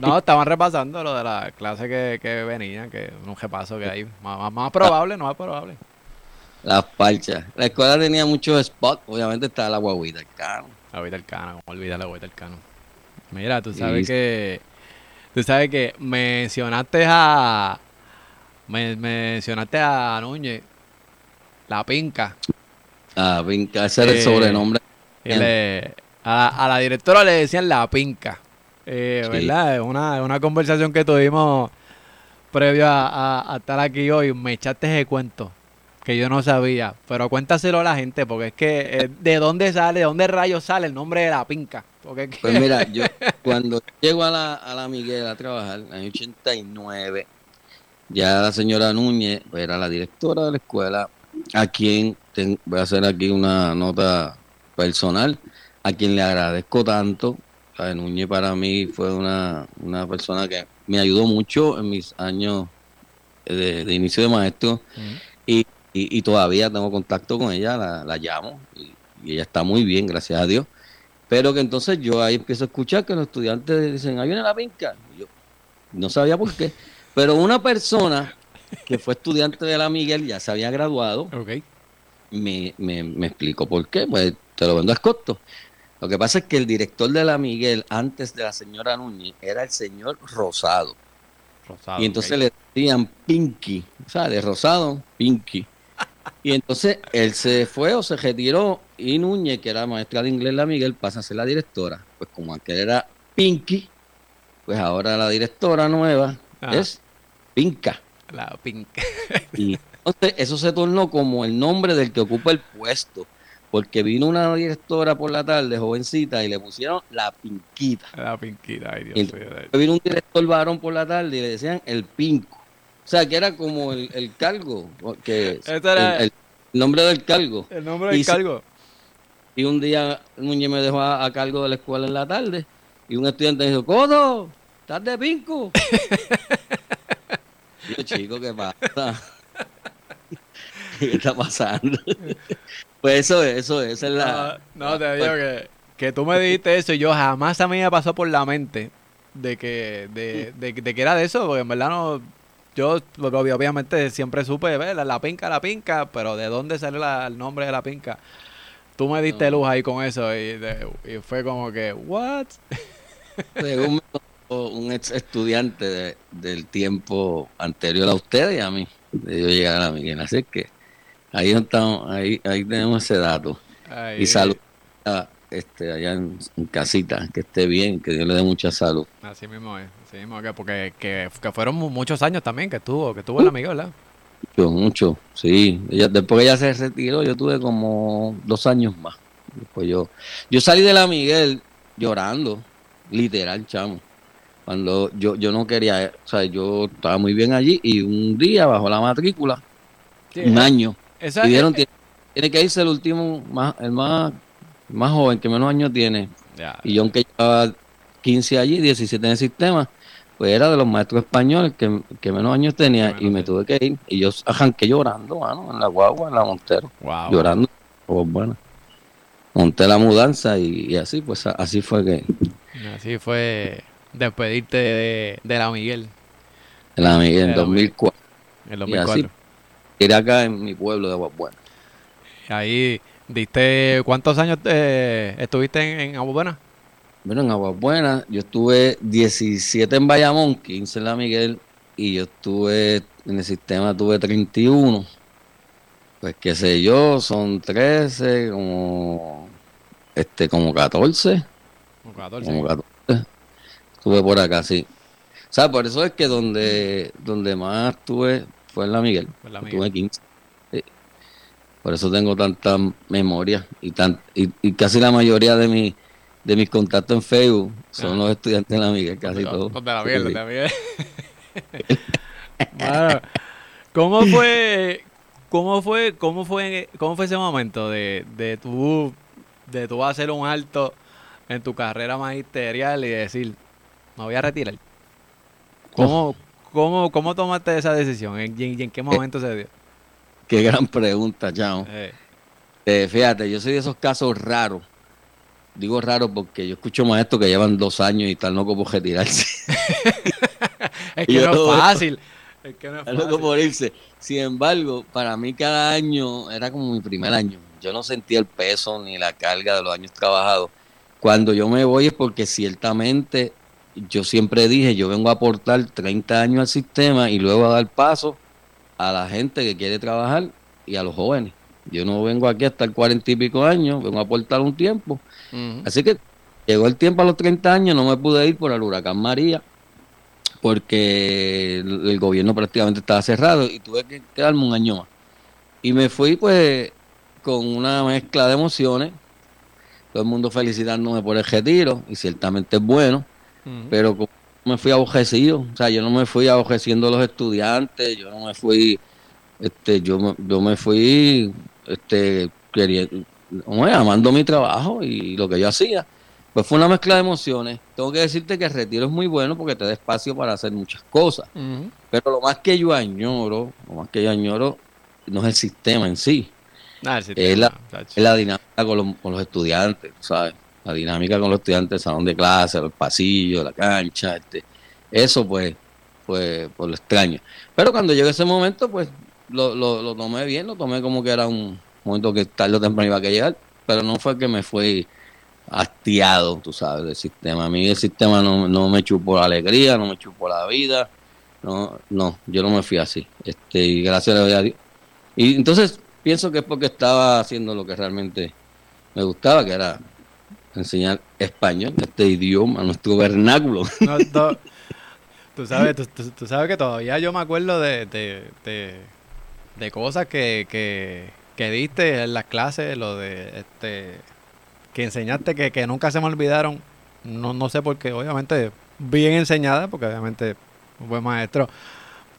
no, estaban repasando lo de la clase que, que venía, que un repaso que hay. Más, más probable, no más probable. Las parchas. La escuela tenía muchos spots. Obviamente está la guaguita del cano. La guaguita del cano, como olvidar la guaguita del cano. Mira, tú sabes que. Tú sabes que mencionaste a, me, mencionaste a Núñez, la pinca. La pinca, ese era el eh, sobrenombre. A, la directora le decían la pinca. Eh, ¿Verdad? Una, una conversación que tuvimos previo a, estar aquí hoy. Me echaste ese cuento que yo no sabía. Pero cuéntaselo a la gente, porque es que eh, de dónde sale, de dónde rayos sale el nombre de la pinca. Pues mira, yo *laughs* cuando llego a la, a la Miguel a trabajar, en el 89, ya la señora Núñez era la directora de la escuela, a quien voy a hacer aquí una nota personal, a quien le agradezco tanto. A Núñez para mí fue una, una persona que me ayudó mucho en mis años de, inicio de maestro y, y, todavía tengo contacto con ella, la, la llamo y, ella está muy bien, gracias a Dios. Pero que entonces yo ahí empiezo a escuchar que los estudiantes dicen, ahí viene la pinca. yo no sabía por qué. Pero una persona que fue estudiante de la Miguel ya se había graduado, me, me, me explicó por qué. Pues te lo vendo a costo. Lo que pasa es que el director de la Miguel, antes de la señora Núñez, era el señor Rosado. y entonces le decían Pinky, o sea, de Rosado, Pinky. Y entonces él se fue o se retiró y Núñez, que era maestra de inglés la Miguel, pasa a ser la directora. Pues como aquel era Pinky, pues ahora la directora nueva es Pinca. La Pinca. y entonces eso se tornó como el nombre del que ocupa el puesto. Porque vino una directora por la tarde, jovencita, y le pusieron la pinquita. La pinquita, ay Dios mío. Vino un director varón por la tarde y le decían el pinco. O sea, que era como el, el cargo, que era el, nombre del cargo. El nombre del cargo. Y un día Núñez me dejó a, cargo de la escuela en la tarde y un estudiante me dijo, Codo, ¿estás de pinco? *laughs* yo, chico, ¿qué pasa? *laughs* ¿Qué está pasando? *laughs* pues eso es, eso es, esa es la... No, no te digo que, que tú me dijiste eso y yo jamás a mí me pasó por la mente de que, de, de, de que era de eso, porque en verdad no yo obviamente siempre supe, ver la, pinca, la pinca, pero ¿de dónde sale el nombre de la pinca? Tú me diste luz ahí con eso y, fue como que, ¿what? *laughs* Según un ex estudiante del tiempo anterior a ustedes y a mí, de yo llegar a Miguel. Así que ahí estamos, ahí, ahí tenemos ese dato. Y salud este, allá en, casita, que esté bien, que Dios le dé mucha salud. Así mismo es, así mismo es, porque que, fueron muchos años también que estuvo, que tuvo el amigo, ¿verdad? Mucho, mucho, sí. después que ella se retiró, yo tuve como dos años más. Después yo, yo salí de la Miguel llorando, literal, chamo. Cuando yo, yo no quería, o sea, yo estaba muy bien allí y un día bajo la matrícula, un año, y dieron, tiene que irse el último, más, el más más joven, que menos años tiene. Y yo, aunque llevaba 15 allí, 17 en el sistema, pues era de los maestros españoles que, menos años tenía y me tuve que ir. Y yo arranqué llorando, mano, en la guagua, en la Montero. llorando. Pues bueno. Monté la mudanza y, así, pues así fue que. Así fue despedirte de, de la Miguel. De la Miguel en 2004. En 2004. Y acá en mi pueblo de Aguabuena. Ahí ¿Diste cuántos años eh, estuviste en, en Buena? Bueno, en Buena yo estuve 17 en Bayamón, 15 en La Miguel y yo estuve en el sistema, tuve 31. Pues qué sé yo, son 13, como este como 14. Como 14. Como 14. Estuve por acá, sí. O sea, por eso es que donde, donde más estuve fue en La Miguel. La Miguel. Estuve 15. Por eso tengo tanta memoria y, tan, y, casi la mayoría de, mi, de mis contactos en Facebook son los estudiantes de la Miguel, casi todos. De la Miguel, de la Miguel. *laughs* ¿Cómo fue, cómo fue, cómo fue, cómo fue ese momento de, de tu, de tu hacer un alto en tu carrera magisterial y decir, me voy a retirar? ¿Cómo, cómo, cómo tomaste esa decisión? ¿En, y en qué momento se dio? *laughs* Qué gran pregunta, Chao. Eh, fíjate, yo soy de esos casos raros. Digo raro porque yo escucho maestros que llevan dos años y están locos por retirarse. *laughs* es que no es *laughs* fácil. Es que no es fácil. loco por irse. Sin embargo, para mí cada año era como mi primer año. Yo no sentía el peso ni la carga de los años trabajados. Cuando yo me voy es porque ciertamente yo siempre dije, yo vengo a aportar 30 años al sistema y luego a dar paso a la gente que quiere trabajar y a los jóvenes. Yo no vengo aquí hasta el cuarenta y pico años, vengo a aportar un tiempo. Así que llegó el tiempo a los 30 años, no me pude ir por el huracán María, porque el, gobierno prácticamente estaba cerrado y tuve que quedarme un año más. Y me fui pues con una mezcla de emociones, todo el mundo felicitándome por el retiro, y ciertamente es bueno, pero como me fui abojecido, o sea, yo no me fui abojeciendo a los estudiantes, yo no me fui, este, yo, yo me fui, este, queriendo, amando mi trabajo y lo que yo hacía. Pues fue una mezcla de emociones. Tengo que decirte que el retiro es muy bueno porque te da espacio para hacer muchas cosas. Pero lo más que yo añoro, lo más que yo añoro, no es el sistema en sí. Ah, es, la, es, la, dinámica con los, con los estudiantes, ¿sabes? La dinámica con los estudiantes, el salón de clase, el pasillo, la cancha, este, eso pues, pues, por lo extraño. Pero cuando llegó ese momento, pues lo, lo, tomé bien, lo tomé como que era un momento que tarde o temprano iba a llegar, pero no fue que me fue hastiado, tú sabes, del sistema. A mí el sistema no, no me chupó la alegría, no me chupó la vida, no, no, yo no me fui así. Este, y gracias a Dios. Y entonces pienso que es porque estaba haciendo lo que realmente me gustaba, que era enseñar español, este idioma, nuestro vernáculo. *laughs* *laughs* tú, sabes, tú, sabes que todavía yo me acuerdo de, de, de, cosas que, que, que, diste en las clases, lo de este que enseñaste que, que nunca se me olvidaron. No, no sé por qué, obviamente bien enseñada, porque obviamente un buen maestro.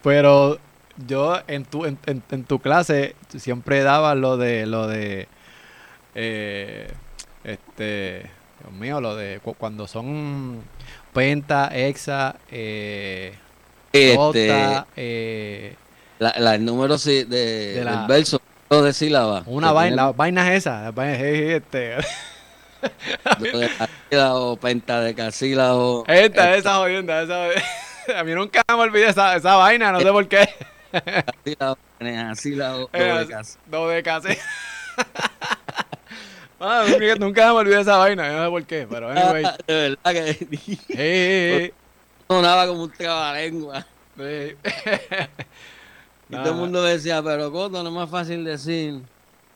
Pero yo en tu, en, en, tu clase siempre daba lo de lo de eh, este, Dios mío, lo de cuando son penta, hexa, eh, este, eh, la, el número de, de del verso de sílabas. Una vaina, la vaina es esa, la este. *laughs* de casílabo, penta de casílabo. Esta, esa jodienda, esa *laughs* A mí nunca me olvidé esa, esa vaina, no sé por qué. *laughs* Casílabo, asílabo, do de casílabo. Ah, nunca me olvidé esa vaina, no sé por qué, pero anyway. *laughs* de verdad que *laughs* hey, sonaba como un trabalengua. *laughs* y todo el mundo decía, pero Coto, no es más fácil decir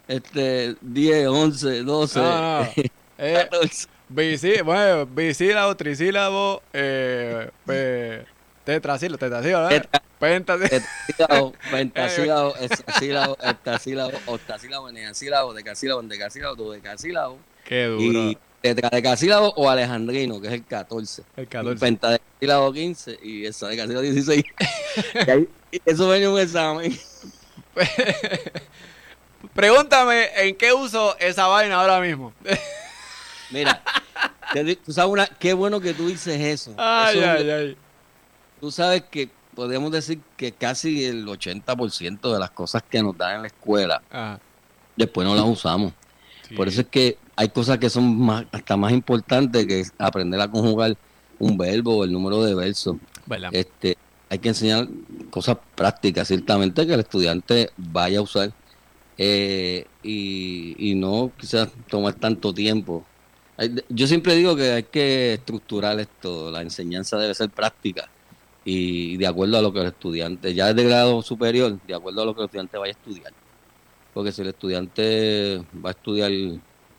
este 10, 11, 12. No, eh, bicí, bueno, bisílabo, trisílabo, eh, tetrasílabo, tetrasílabo, ¿verdad? Pentasílabo, *laughs* pentasílabo, hexasílabo, heptasílabo, octasílabo, eneasílabo, decasílabo, endecasílabo, dodecasílabo. Qué duro. Y tetradecasílabo o alejandrino, que es el 14. El 14. Pentadecasílabo 15 y el decasílabo 16. y ahí, eso venía un examen. *laughs* Pregúntame en qué uso esa vaina ahora mismo. Mira, tú sabes una, qué bueno que tú dices eso. Ay, ay, ay. Tú sabes que podríamos decir que casi el 80% de las cosas que nos dan en la escuela, después no las usamos. Por eso es que hay cosas que son más, hasta más importantes que aprender a conjugar un verbo o el número de versos. Este, hay que enseñar cosas prácticas, ciertamente, que el estudiante vaya a usar eh, y, y no quizás tomar tanto tiempo. Yo siempre digo que hay que estructurar esto, la enseñanza debe ser práctica y de acuerdo a lo que el estudiante, ya de grado superior, de acuerdo a lo que el estudiante vaya a estudiar. Porque si el estudiante va a estudiar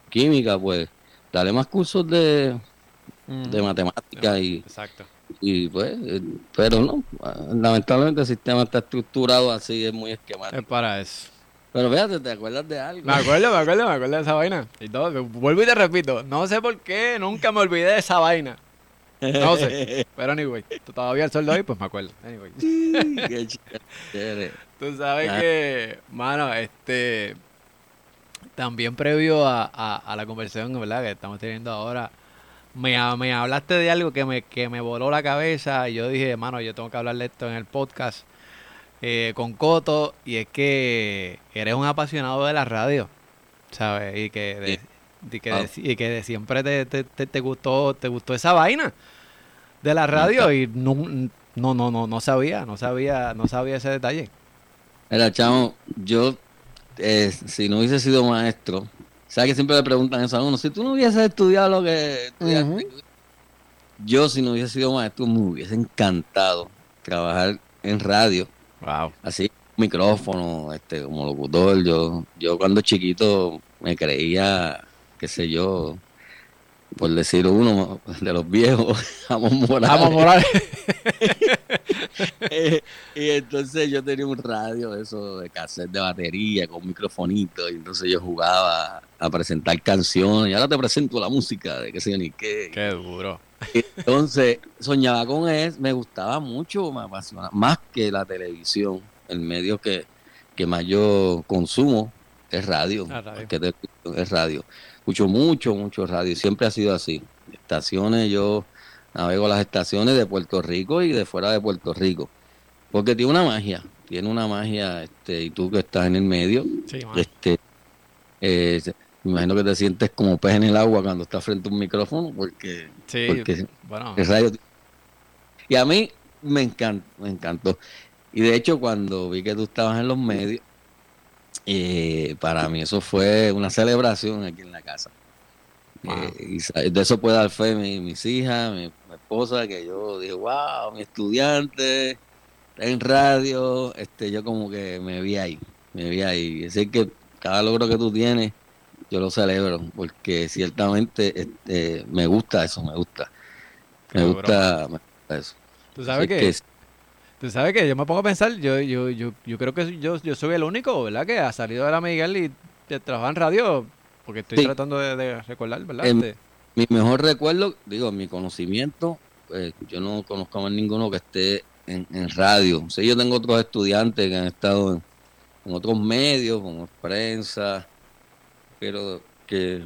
química, pues dale más cursos de, de matemática y, Exacto. y pues, eh, pero no, lamentablemente el sistema está estructurado así, es muy esquemático. Es para eso. Pero fíjate, ¿te acuerdas de algo? Me acuerdo, me acuerdo, me acuerdo de esa vaina. Y todo, vuelvo y te repito, no sé por qué, nunca me olvidé de esa vaina. No sé. *laughs* Pero anyway, todavía el sueldo ahí, pues me acuerdo. Anyway. *laughs* Tú sabes que, mano, este. También previo a, a, la conversación ¿verdad? que estamos teniendo ahora, me, me hablaste de algo que me, que me voló la cabeza y yo dije, mano, yo tengo que hablarle esto en el podcast eh, con Coto y es que eres un apasionado de la radio, ¿sabes? Y que y que, y que de siempre te, te, te, gustó te gustó esa vaina de la radio y no, no, no, no, no sabía, no sabía, no sabía ese detalle. Era chamo, yo eh, si no hubiese sido maestro, sabes que siempre le preguntan eso a uno, si tú no hubieses estudiado lo que estudiaste, yo si no hubiese sido maestro me hubiese encantado trabajar en radio. Wow. Así, micrófono, este, como locutor, yo, yo cuando chiquito me creía, qué sé yo, por decir uno de los viejos, *laughs* Amon Morales. Amon Morales. *laughs* Eh, y entonces yo tenía un radio, eso de cassette de batería, con microfonito, y entonces yo jugaba a presentar canciones, y ahora te presento la música de qué sé yo ni qué. Qué duro. Entonces, soñaba con eso, me gustaba mucho, me más que la televisión, el medio que, que más yo consumo es radio, Que es radio. Escucho mucho, mucho radio, siempre ha sido así. Estaciones, yo navego las estaciones de Puerto Rico y de fuera de Puerto Rico, porque tiene una magia, tiene una magia, este, y tú que estás en el medio, este, eh, me imagino que te sientes como pez en el agua cuando estás frente a un micrófono, porque, bueno. radio... Y a mí me encantó, me encantó. Y de hecho, cuando vi que tú estabas en los medios, eh, para mí eso fue una celebración aquí en la casa. Eh, y de eso puede dar fe mi, mis hijas, mi, esposa, que yo dije, wow, mi estudiante en radio, este, yo como que me vi ahí, me vi ahí. Es decir, que cada logro que tú tienes, yo lo celebro, porque ciertamente este, me gusta eso, me gusta. Me gusta, eso. Tú sabes que, tú sabes que yo me pongo a pensar, yo, yo, yo, yo creo que yo, yo soy el único, ¿verdad? Que ha salido de la Miguel y trabaja en radio, porque estoy tratando de, recordar, ¿verdad? Mi mejor recuerdo, digo, mi conocimiento, pues yo no conozco a ninguno que esté en, radio. Sí, yo tengo otros estudiantes que han estado en, otros medios, como prensa, pero que,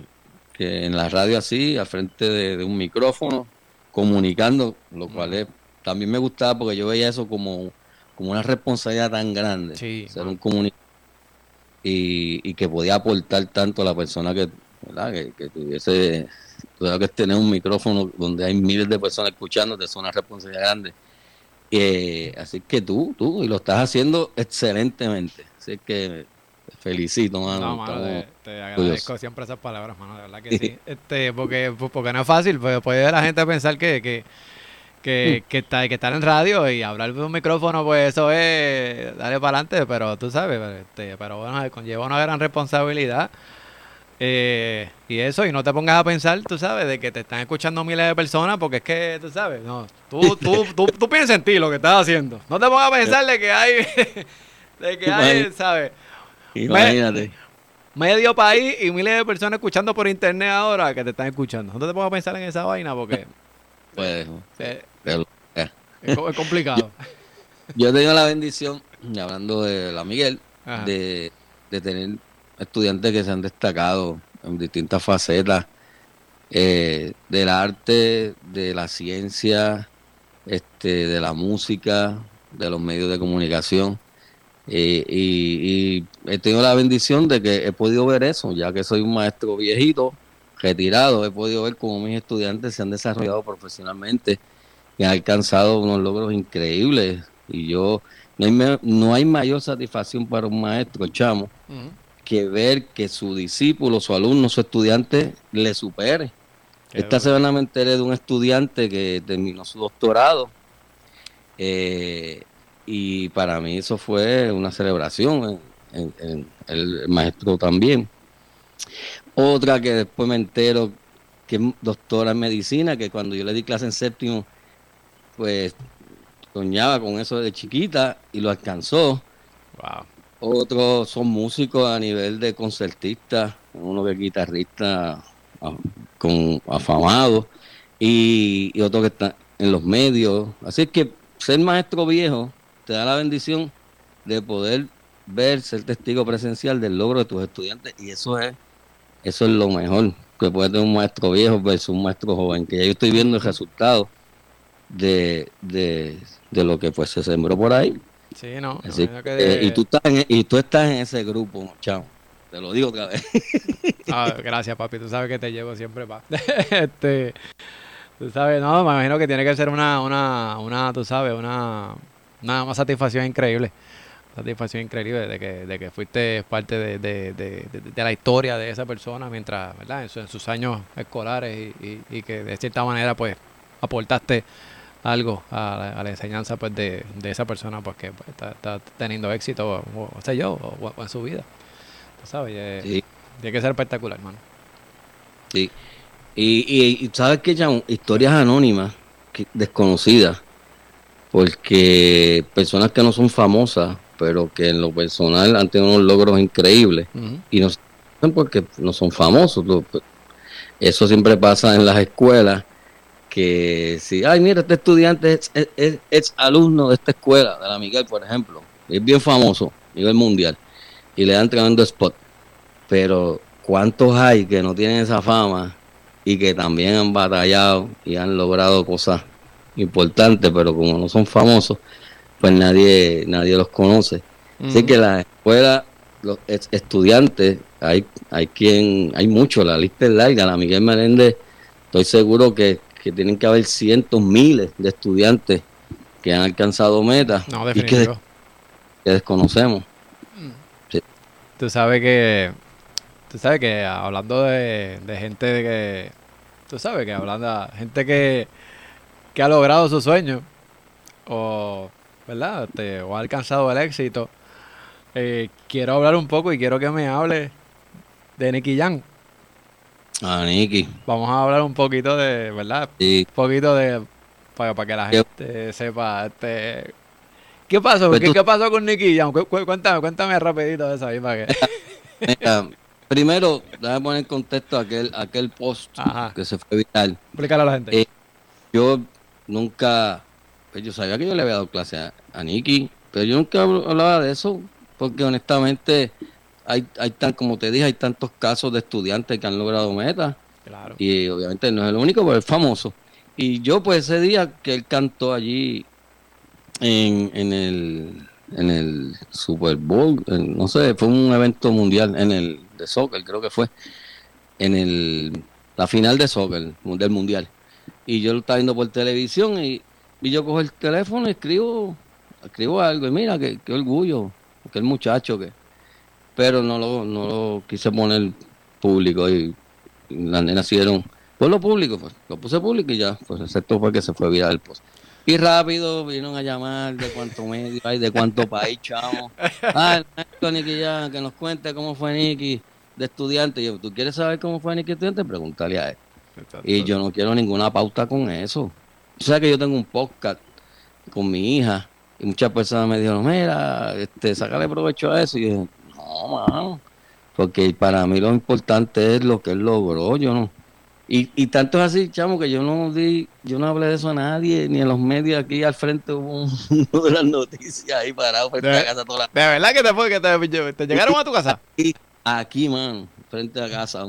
en la radio así, al frente de, un micrófono, comunicando, lo cual es, también me gustaba porque yo veía eso como, como una responsabilidad tan grande, ser un comunicador y, y, que podía aportar tanto a la persona que, ¿verdad? que, que tuviese que tener un micrófono donde hay miles de personas escuchándote, es una responsabilidad grande. Eh, así que tú, tú, y lo estás haciendo excelentemente. Así que te felicito, mano. No, te, agradezco siempre esas palabras, mano, de verdad que *laughs* sí. este, porque, porque no es fácil, pues puede la gente pensar que, que, que, mm. que, que estar en radio y hablar de un micrófono, pues eso es darle para adelante, pero tú sabes, este, pero bueno, conlleva una gran responsabilidad. Eh, y eso, y no te pongas a pensar, tú sabes, de que te están escuchando miles de personas, porque es que, tú sabes, no, tú, *laughs* tú, tú, tú piensas en ti lo que estás haciendo. No te pongas a pensar de que hay, *laughs* de que hay, ¿sabes? Imagínate. medio país y miles de personas escuchando por internet ahora que te están escuchando. No te pongas a pensar en esa vaina porque... *laughs* Pues, eh, es, complicado. Yo, he tenido la bendición, hablando de la Miguel, de, de tener estudiantes que se han destacado en distintas facetas eh, del arte, de la ciencia, este, de la música, de los medios de comunicación. Eh, y, he tenido la bendición de que he podido ver eso, ya que soy un maestro viejito, retirado, he podido ver cómo mis estudiantes se han desarrollado profesionalmente y han alcanzado unos logros increíbles. Y yo, no hay, no hay mayor satisfacción para un maestro, chamo, que ver que su discípulo, su alumno, su estudiante le supere. Esta semana me enteré de un estudiante que terminó su doctorado eh, y para mí eso fue una celebración, el maestro también. Otra que después me entero que es doctora en medicina, que cuando yo le di clase en séptimo, pues soñaba con eso de chiquita y lo alcanzó. Wow. Otros son músicos a nivel de concertista, uno que es guitarrista ah, con afamado y, y otro que está en los medios. Así que ser maestro viejo te da la bendición de poder ver, ser testigo presencial del logro de tus estudiantes y eso es eso es lo mejor que puede tener un maestro viejo versus un maestro joven, que ya yo estoy viendo el resultado de, de, de lo que pues se sembró por ahí Sí, no. y, tú estás en, y tú estás en ese grupo, chao. Te lo digo otra vez. *laughs* Ah, gracias, papi. Tú sabes que te llevo siempre, pa. *laughs* este, tú sabes, no, me imagino que tiene que ser una, una, una tú sabes, una, una, satisfacción increíble. Satisfacción increíble de que, de que fuiste parte de, de, de, de la historia de esa persona mientras, ¿verdad? En, sus años escolares y, y, y que de cierta manera, pues, aportaste algo a la, enseñanza pues de, esa persona pues que pues, está, teniendo éxito o, sea yo o, en su vida. Sabes tiene que ser espectacular hermano sí. Y, y, sabes que ya historias anónimas desconocidas porque personas que no son famosas, pero que en lo personal han tenido unos logros increíbles y no porque no son famosos. Eso siempre pasa en las escuelas, que si, ay, mira, este estudiante es, alumno de esta escuela, de la Miguel, por ejemplo, es bien famoso a nivel mundial, y le dan tremendo spot. Pero, ¿cuántos hay que no tienen esa fama y que también han batallado y han logrado cosas importantes, pero como no son famosos, pues nadie, nadie los conoce? Así que la escuela, los estudiantes, hay, hay quien, hay mucho, la lista es larga, la Miguel Meléndez, estoy seguro que, tienen que haber cientos, miles de estudiantes que han alcanzado metas y que, desconocemos. Mm. Tú sabes que, tú sabes que hablando de, gente de que, tú sabes que hablando de gente que, que ha logrado su sueño o, ¿verdad? Este, o ha alcanzado el éxito, eh, quiero hablar un poco y quiero que me hable de Nicky Jam. Ah, Nicky. Vamos a hablar un poquito de, ¿verdad? Sí. Un poquito de, para, que la gente sepa, este... ¿Qué pasó? Pues ¿Qué, pasó con Nicky Jam? Cuéntame, cuéntame rapidito eso ahí para que... *laughs* Mira, primero, déjame poner en contexto aquel, aquel post que se fue viral. Explícale a la gente. Eh, yo nunca, pues yo sabía que yo le había dado clase a, a Nicky, pero yo nunca hablaba de eso porque honestamente hay, hay tan, como te dije, hay tantos casos de estudiantes que han logrado metas. Claro. Y obviamente no es el único, pero es famoso. Y yo, pues ese día que él cantó allí en, en, el, en el Super Bowl, no sé, fue un evento mundial en el de soccer, creo que fue, en el, la final de soccer del mundial. Y yo lo estaba viendo por televisión y, y yo cojo el teléfono y escribo, escribo algo. Y mira, qué, qué orgullo, aquel muchacho que pero no lo, no lo quise poner público y, las nenas hicieron pues lo público, pues lo puse público y ya, pues excepto fue que se fue viral el post. Y rápido vinieron a llamar de cuánto medio hay, de cuánto país, chamo. Ah, el Nicky ya, que nos cuente cómo fue Nicky de estudiante. yo, ¿tú quieres saber cómo fue Nicky estudiante? Pregúntale a él. Y yo no quiero ninguna pauta con eso. O sea que yo tengo un podcast con mi hija y muchas personas me dijeron, mira, este, sácale provecho a eso. Y yo no, mano. Porque para mí lo importante es lo que él logró, yo no. Y, y tanto es así, chamo, que yo no di, yo no hablé de eso a nadie, ni en los medios aquí al frente hubo *laughs* uno de las noticias ahí parado frente a la casa toda la... ¿De verdad que te fue que te, te llegaron a tu casa? *laughs* Aquí, aquí, man, frente a casa,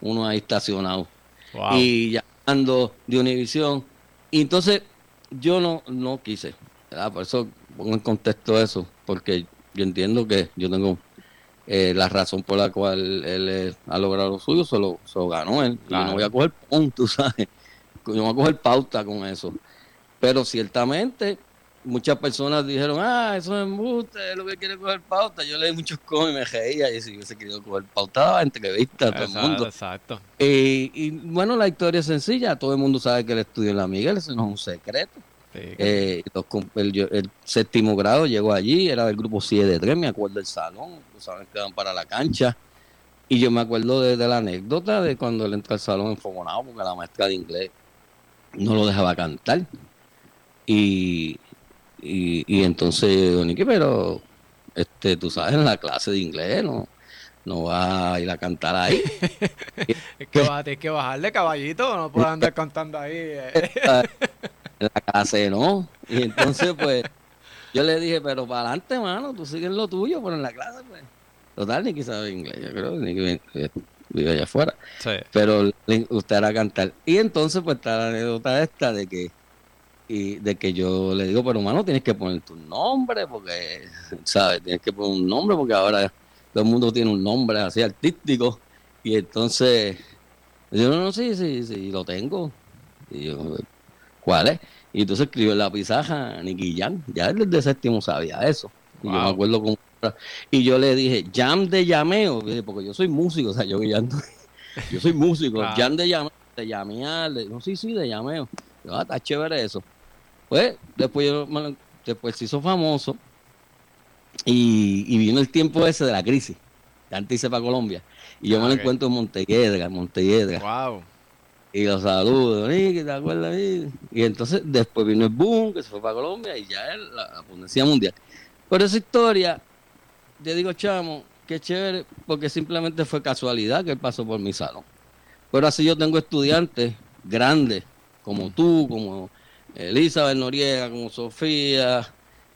uno ahí estacionado. Y llamando de Univisión. Y entonces yo no, no quise, Por eso pongo en contexto eso, porque yo entiendo que yo tengo eh, la razón por la cual él eh, ha logrado lo suyo, se lo, ganó él. Yo no voy a coger punto, *laughs* ¿sabes? Yo no voy a coger pauta con eso. Pero ciertamente, muchas personas dijeron, ah, eso es embuste, es lo que quiere coger pauta. Yo leí muchos cómics y me reía, y si hubiese querido coger pauta, entrevista a todo el mundo. Exacto. Eh, y bueno, la historia es sencilla, todo el mundo sabe que él estudió en la Miguel, eso no es un secreto. Eh, el, séptimo grado llegó allí, era del grupo 7 de 3, me acuerdo del salón, saben que van para la cancha. Y yo me acuerdo de, la anécdota de cuando él entró al salón enfogonado porque la maestra de inglés no lo dejaba cantar. Y, y, entonces, Nicky, pero este, tú sabes, en la clase de inglés no, no va a ir a cantar ahí. *laughs* es que vas a tener que bajarle caballito, no puedes andar cantando ahí. Eh. En la clase no. Y entonces, pues, yo le dije, pero para adelante, mano, tú sigues lo tuyo, pero en la clase, pues. Total, ni que sabe inglés, yo creo, ni que vive allá afuera. Pero usted hará cantar. Y entonces, pues, está la anécdota esta de que y de que yo le digo, pero mano, tienes que poner tu nombre, porque, ¿sabes? Tienes que poner un nombre, porque ahora todo el mundo tiene un nombre así artístico. Y entonces, yo no, no, sí, sí, sí, lo tengo. Y yo, ¿Cuál es? Y entonces escribió en la pizarra Nicky Jam. Ya desde séptimo sabía eso. Y yo me acuerdo cómo. Y yo le dije, Jam de llameo, porque yo soy músico, o sea, yo ya *laughs* yo soy músico, Jam de llameo, de llamear, no, sí, sí, de llameo. Yo, ah, está chévere eso. Pues, después, yo, después se hizo famoso y, y, vino el tiempo ese de la crisis, antes hice para Colombia. Y yo me lo ah, encuentro en Montelledra, en Montelledra. Wow y los saludo, ¿qué te acuerdas? Y entonces después vino el boom, que se fue para Colombia y ya él, la, la mundial. Por esa historia, yo digo, chamo, qué chévere, porque simplemente fue casualidad que él pasó por mi salón. Pero así yo tengo estudiantes grandes, como tú, como Elizabeth Noriega, como Sofía,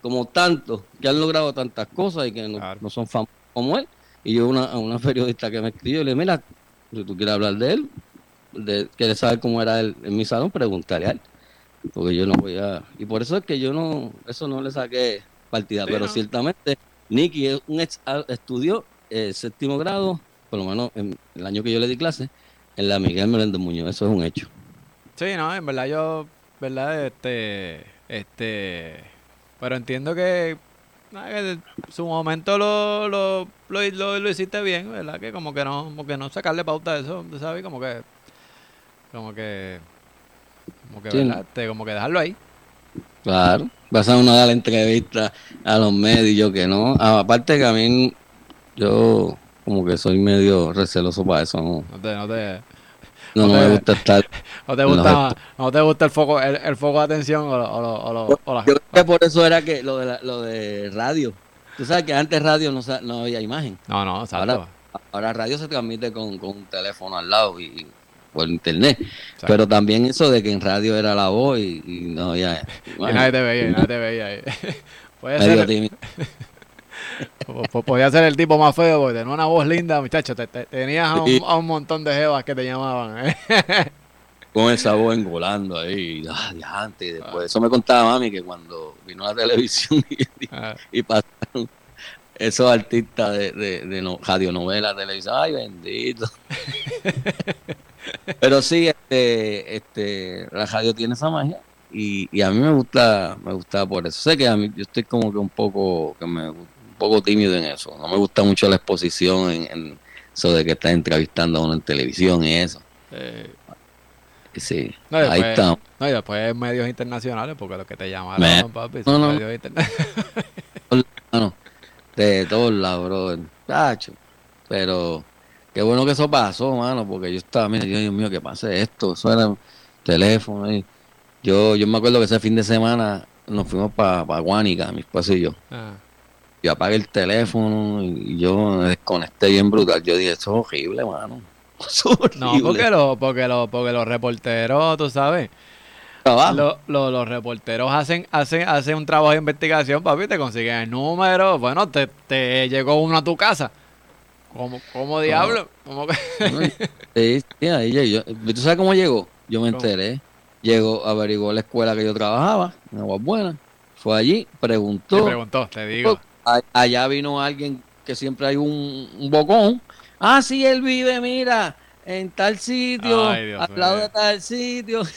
como tantos, que han logrado tantas cosas y que no, son famosos como él. Y yo una, a una *laughs* periodista que me escribió, le dije, mira, si tú quieres hablar de él, de, quieres saber cómo era él en mi salón, pregúntale a él. Porque yo no voy a... Y por eso es que yo no, eso no le saqué partida, pero ciertamente Nicky es un ex, estudió eh, séptimo grado, por lo menos en el año que yo le di clase, en la Miguel Meléndez Muñoz, eso es un hecho. Sí, no, en verdad yo, verdad, este, este, pero entiendo que, en su momento lo, lo, lo, lo, hiciste bien, ¿verdad? Que como que no, como que no sacarle pauta a eso, ¿sabes? Como que, como que, como que, ¿verdad? Este, como que dejarlo ahí. Claro, vas a uno dar la entrevista a los medios, yo que no. Aparte que a mí, yo como que soy medio receloso para eso, ¿no? No te, no te, no, no, me gusta estar. *laughs* ¿No te gusta, no te gusta el foco, el, foco de atención o, o, o, Yo creo que por eso era que lo de, lo de radio. Tú sabes que antes radio no, no había imagen. No, no, exacto. Ahora, ahora radio se transmite con, con un teléfono al lado y, por internet. Pero también eso de que en radio era la voz y, no había. y nadie te veía, nadie te veía. Ahí. *laughs* Puede ser. *laughs* Podía ser el tipo más feo porque tenía una voz linda, muchacho. Te, tenías a un, montón de jevas que te llamaban. ¿eh? *laughs* Con esa voz engolando ahí, ah, y después. Eso me contaba mami que cuando vino a la televisión y, ah. pasaron esos artistas de, de, de no, radionovelas, televisión, ay bendito. Pero sí, este, este, la radio tiene esa magia y, y a mí me gusta, me gusta por eso. Sé que a mí yo estoy como que un poco, que me poco tímido en eso. No me gusta mucho la exposición en, eso de que estás entrevistando a uno en televisión y eso. Sí, ahí está. No, y después medios internacionales, porque los que te llamaron, papi, son medios internacionales. *laughs* de todos lados, brother. Pero qué bueno que eso pasó, mano, porque yo estaba, mira, Dios mío, que pase esto. Eso era teléfono. Y yo, yo me acuerdo que ese fin de semana nos fuimos para pa Guánica, mi esposo y yo. Ah yo apagué el teléfono y yo me desconecté bien brutal. Yo dije, eso es horrible, mano. *laughs* No, porque, lo, porque, lo, porque los reporteros, tú sabes, los reporteros hacen, hacen, hacen un trabajo de investigación, papi, te consiguen el número, bueno, te, te llegó uno a tu casa. ¿Cómo, cómo diablo? ¿Cómo sí, ahí ¿Tú sabes cómo llegó? Yo me enteré. Llegó, averiguó la escuela que yo trabajaba, en Aguas Buenas. Fue allí, preguntó. Te preguntó, te digo allá vino alguien que siempre hay un, bocón. Ah, sí, él vive, mira, en tal sitio, al lado de tal sitio. *laughs*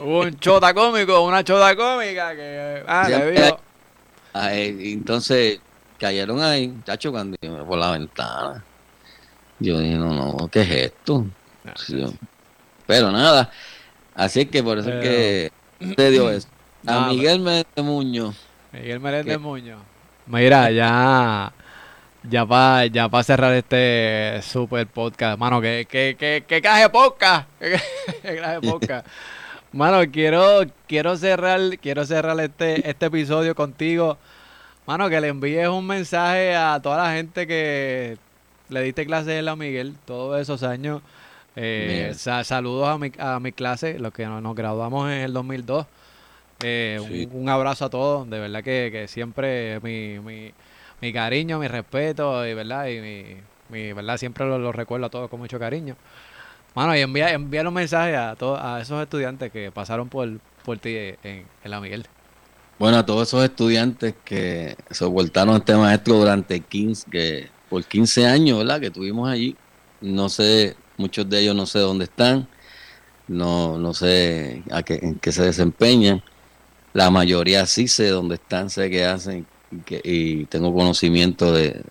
Hubo un chota cómico, una chota cómica que. Ah, le entonces cayeron ahí, chacho, cuando por la ventana. Yo dije, no, no, ¿qué es esto? Ah, pero nada, así que por eso es que te dio eso. *clears throat* A Miguel Méndez Muñoz Miguel Meléndez Muñoz. Mira, ya. Ya para ya pa cerrar este super podcast, mano, que, que, que, que caje podcast, *laughs* que caje podcast. Mano, quiero, quiero cerrar, quiero cerrar este, este episodio contigo. Mano, que le envíes un mensaje a toda la gente que le diste clase a Miguel todos esos años. Eh, saludos a mi, a mi clase, los que nos graduamos en el 2002. Eh, un, abrazo a todos, de verdad que, siempre mi, mi, mi, cariño, mi respeto, y verdad, y mi, verdad siempre lo, recuerdo a todos con mucho cariño. Mano, y envía, envía un mensaje a todos a esos estudiantes que pasaron por, por ti en, la Miguel. Bueno, a todos esos estudiantes que soportaron este maestro durante 15, que por 15 años, ¿verdad? Que tuvimos allí. No sé, muchos de ellos no sé dónde están, no, no sé a qué, en qué se desempeñan. La mayoría sí sé dónde están, sé qué hacen y tengo conocimiento de,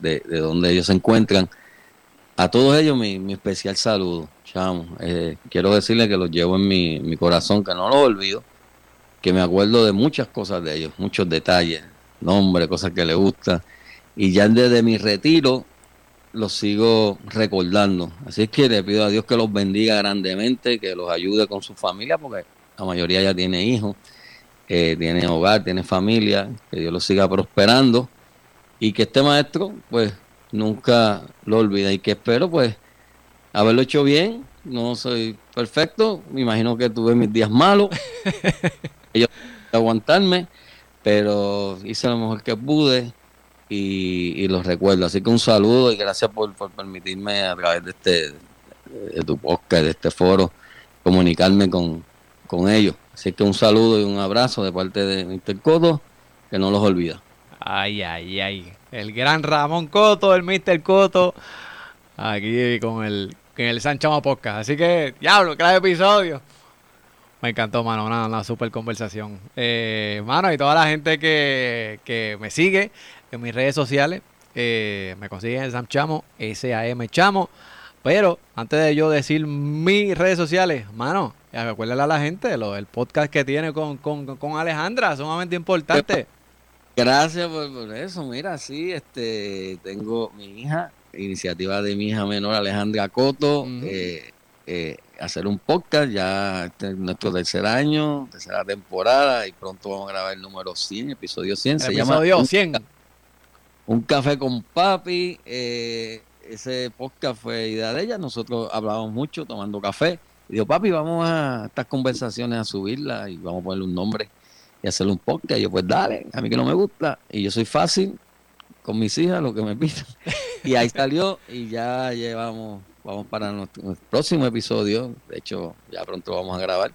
de, dónde ellos se encuentran. A todos ellos mi, especial saludo, chamo. Eh, quiero decirles que los llevo en mi, mi corazón, que no los olvido, que me acuerdo de muchas cosas de ellos, muchos detalles, nombres, cosas que les gustan. Y ya desde mi retiro, los sigo recordando. Así es que le pido a Dios que los bendiga grandemente, que los ayude con su familia, porque la mayoría ya tiene hijos, eh, tiene hogar, tiene familia, que Dios los siga prosperando y que este maestro, pues, nunca lo olvide y que espero, pues, haberlo hecho bien. No soy perfecto, me imagino que tuve mis días malos, *laughs* yo aguantarme, pero hice lo mejor que pude y, los recuerdo. Así que un saludo y gracias por, permitirme a través de este de tu podcast, de este foro, comunicarme con, con ellos. Así que un saludo y un abrazo de parte de. Coto, que no los olvida. Ay, ay, ay. El gran Ramón Coto, el Mr. Coto, aquí con el, con el Sanchama Podcast. Así que, diablo, cada episodio. Me encantó, mano, una, una super conversación. Eh, mano, y toda la gente que, que me sigue, en mis redes sociales. Eh, me consiguen en Sam Chamo, S-A-M Chamo. Pero antes de yo decir mis redes sociales, mano, recuérdale a la gente lo, el podcast que tiene con, con, con Alejandra, sumamente importante. Gracias por, eso. Mira, sí, este, tengo mi hija, iniciativa de mi hija menor Alejandra Coto, eh, eh, hacer un podcast, ya este es nuestro tercer año, tercera temporada, y pronto vamos a grabar el número 100, episodio 100. se episodio llama 100. Un café con papi. Eh, ese podcast fue idea de ella. Nosotros hablábamos mucho tomando café. Y dijo, papi, vamos a estas conversaciones a subirlas y vamos a ponerle un nombre y hacerle un podcast. Y yo, pues dale, a mí que no me gusta. Y yo soy fácil con mis hijas, lo que me pidan. *laughs* Y ahí salió y ya llevamos, vamos para nuestro, próximo episodio. De hecho, ya pronto vamos a grabar.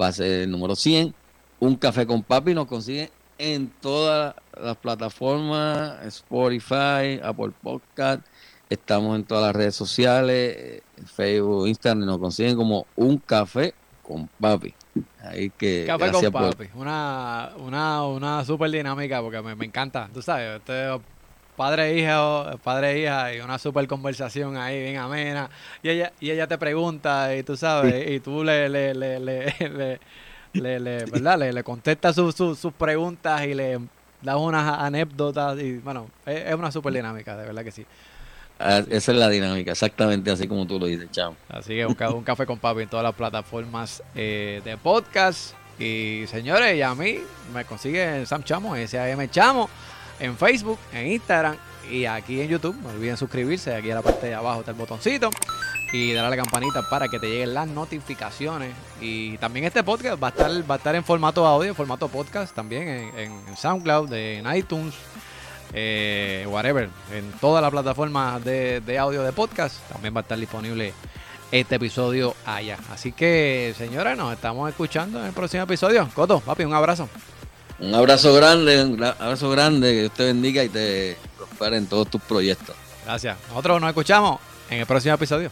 Va a ser el número 100. Un café con papi nos consigue en todas las plataformas, Spotify, Apple Podcast, estamos en todas las redes sociales, Facebook, Instagram, nos consiguen como un café con papi. Ahí que café con papi, una, una, una super dinámica porque me, me encanta, tú sabes, este padre e hija, padre e hija y una super conversación ahí bien amena y ella y ella te pregunta y tú sabes y tú le, le, le, *laughs* le le, le, ¿verdad? le, le contesta sus preguntas y le da unas anécdotas. Y bueno, es, una super dinámica, de verdad que sí. Ah, esa es la dinámica, exactamente así como tú lo dices, chao. Así que un, un café con papi en todas las plataformas eh, de podcast. Y señores, y a mí me consiguen Sam Chamo, S-A-M Chamo, en Facebook, en Instagram y aquí en YouTube. No olviden suscribirse, aquí a la parte de abajo está el botoncito y darle a la campanita para que te lleguen las notificaciones. Y también este podcast va a estar, va a estar en formato audio, en formato podcast también en, SoundCloud, en iTunes, eh, whatever, en todas las plataformas de, de, audio de podcast. También va a estar disponible este episodio allá. Así que, señora, nos estamos escuchando en el próximo episodio. Coto, papi, un abrazo. Un abrazo grande, un abrazo grande, que Dios te bendiga y te prospere en todos tus proyectos. Gracias. Nosotros nos escuchamos en el próximo episodio.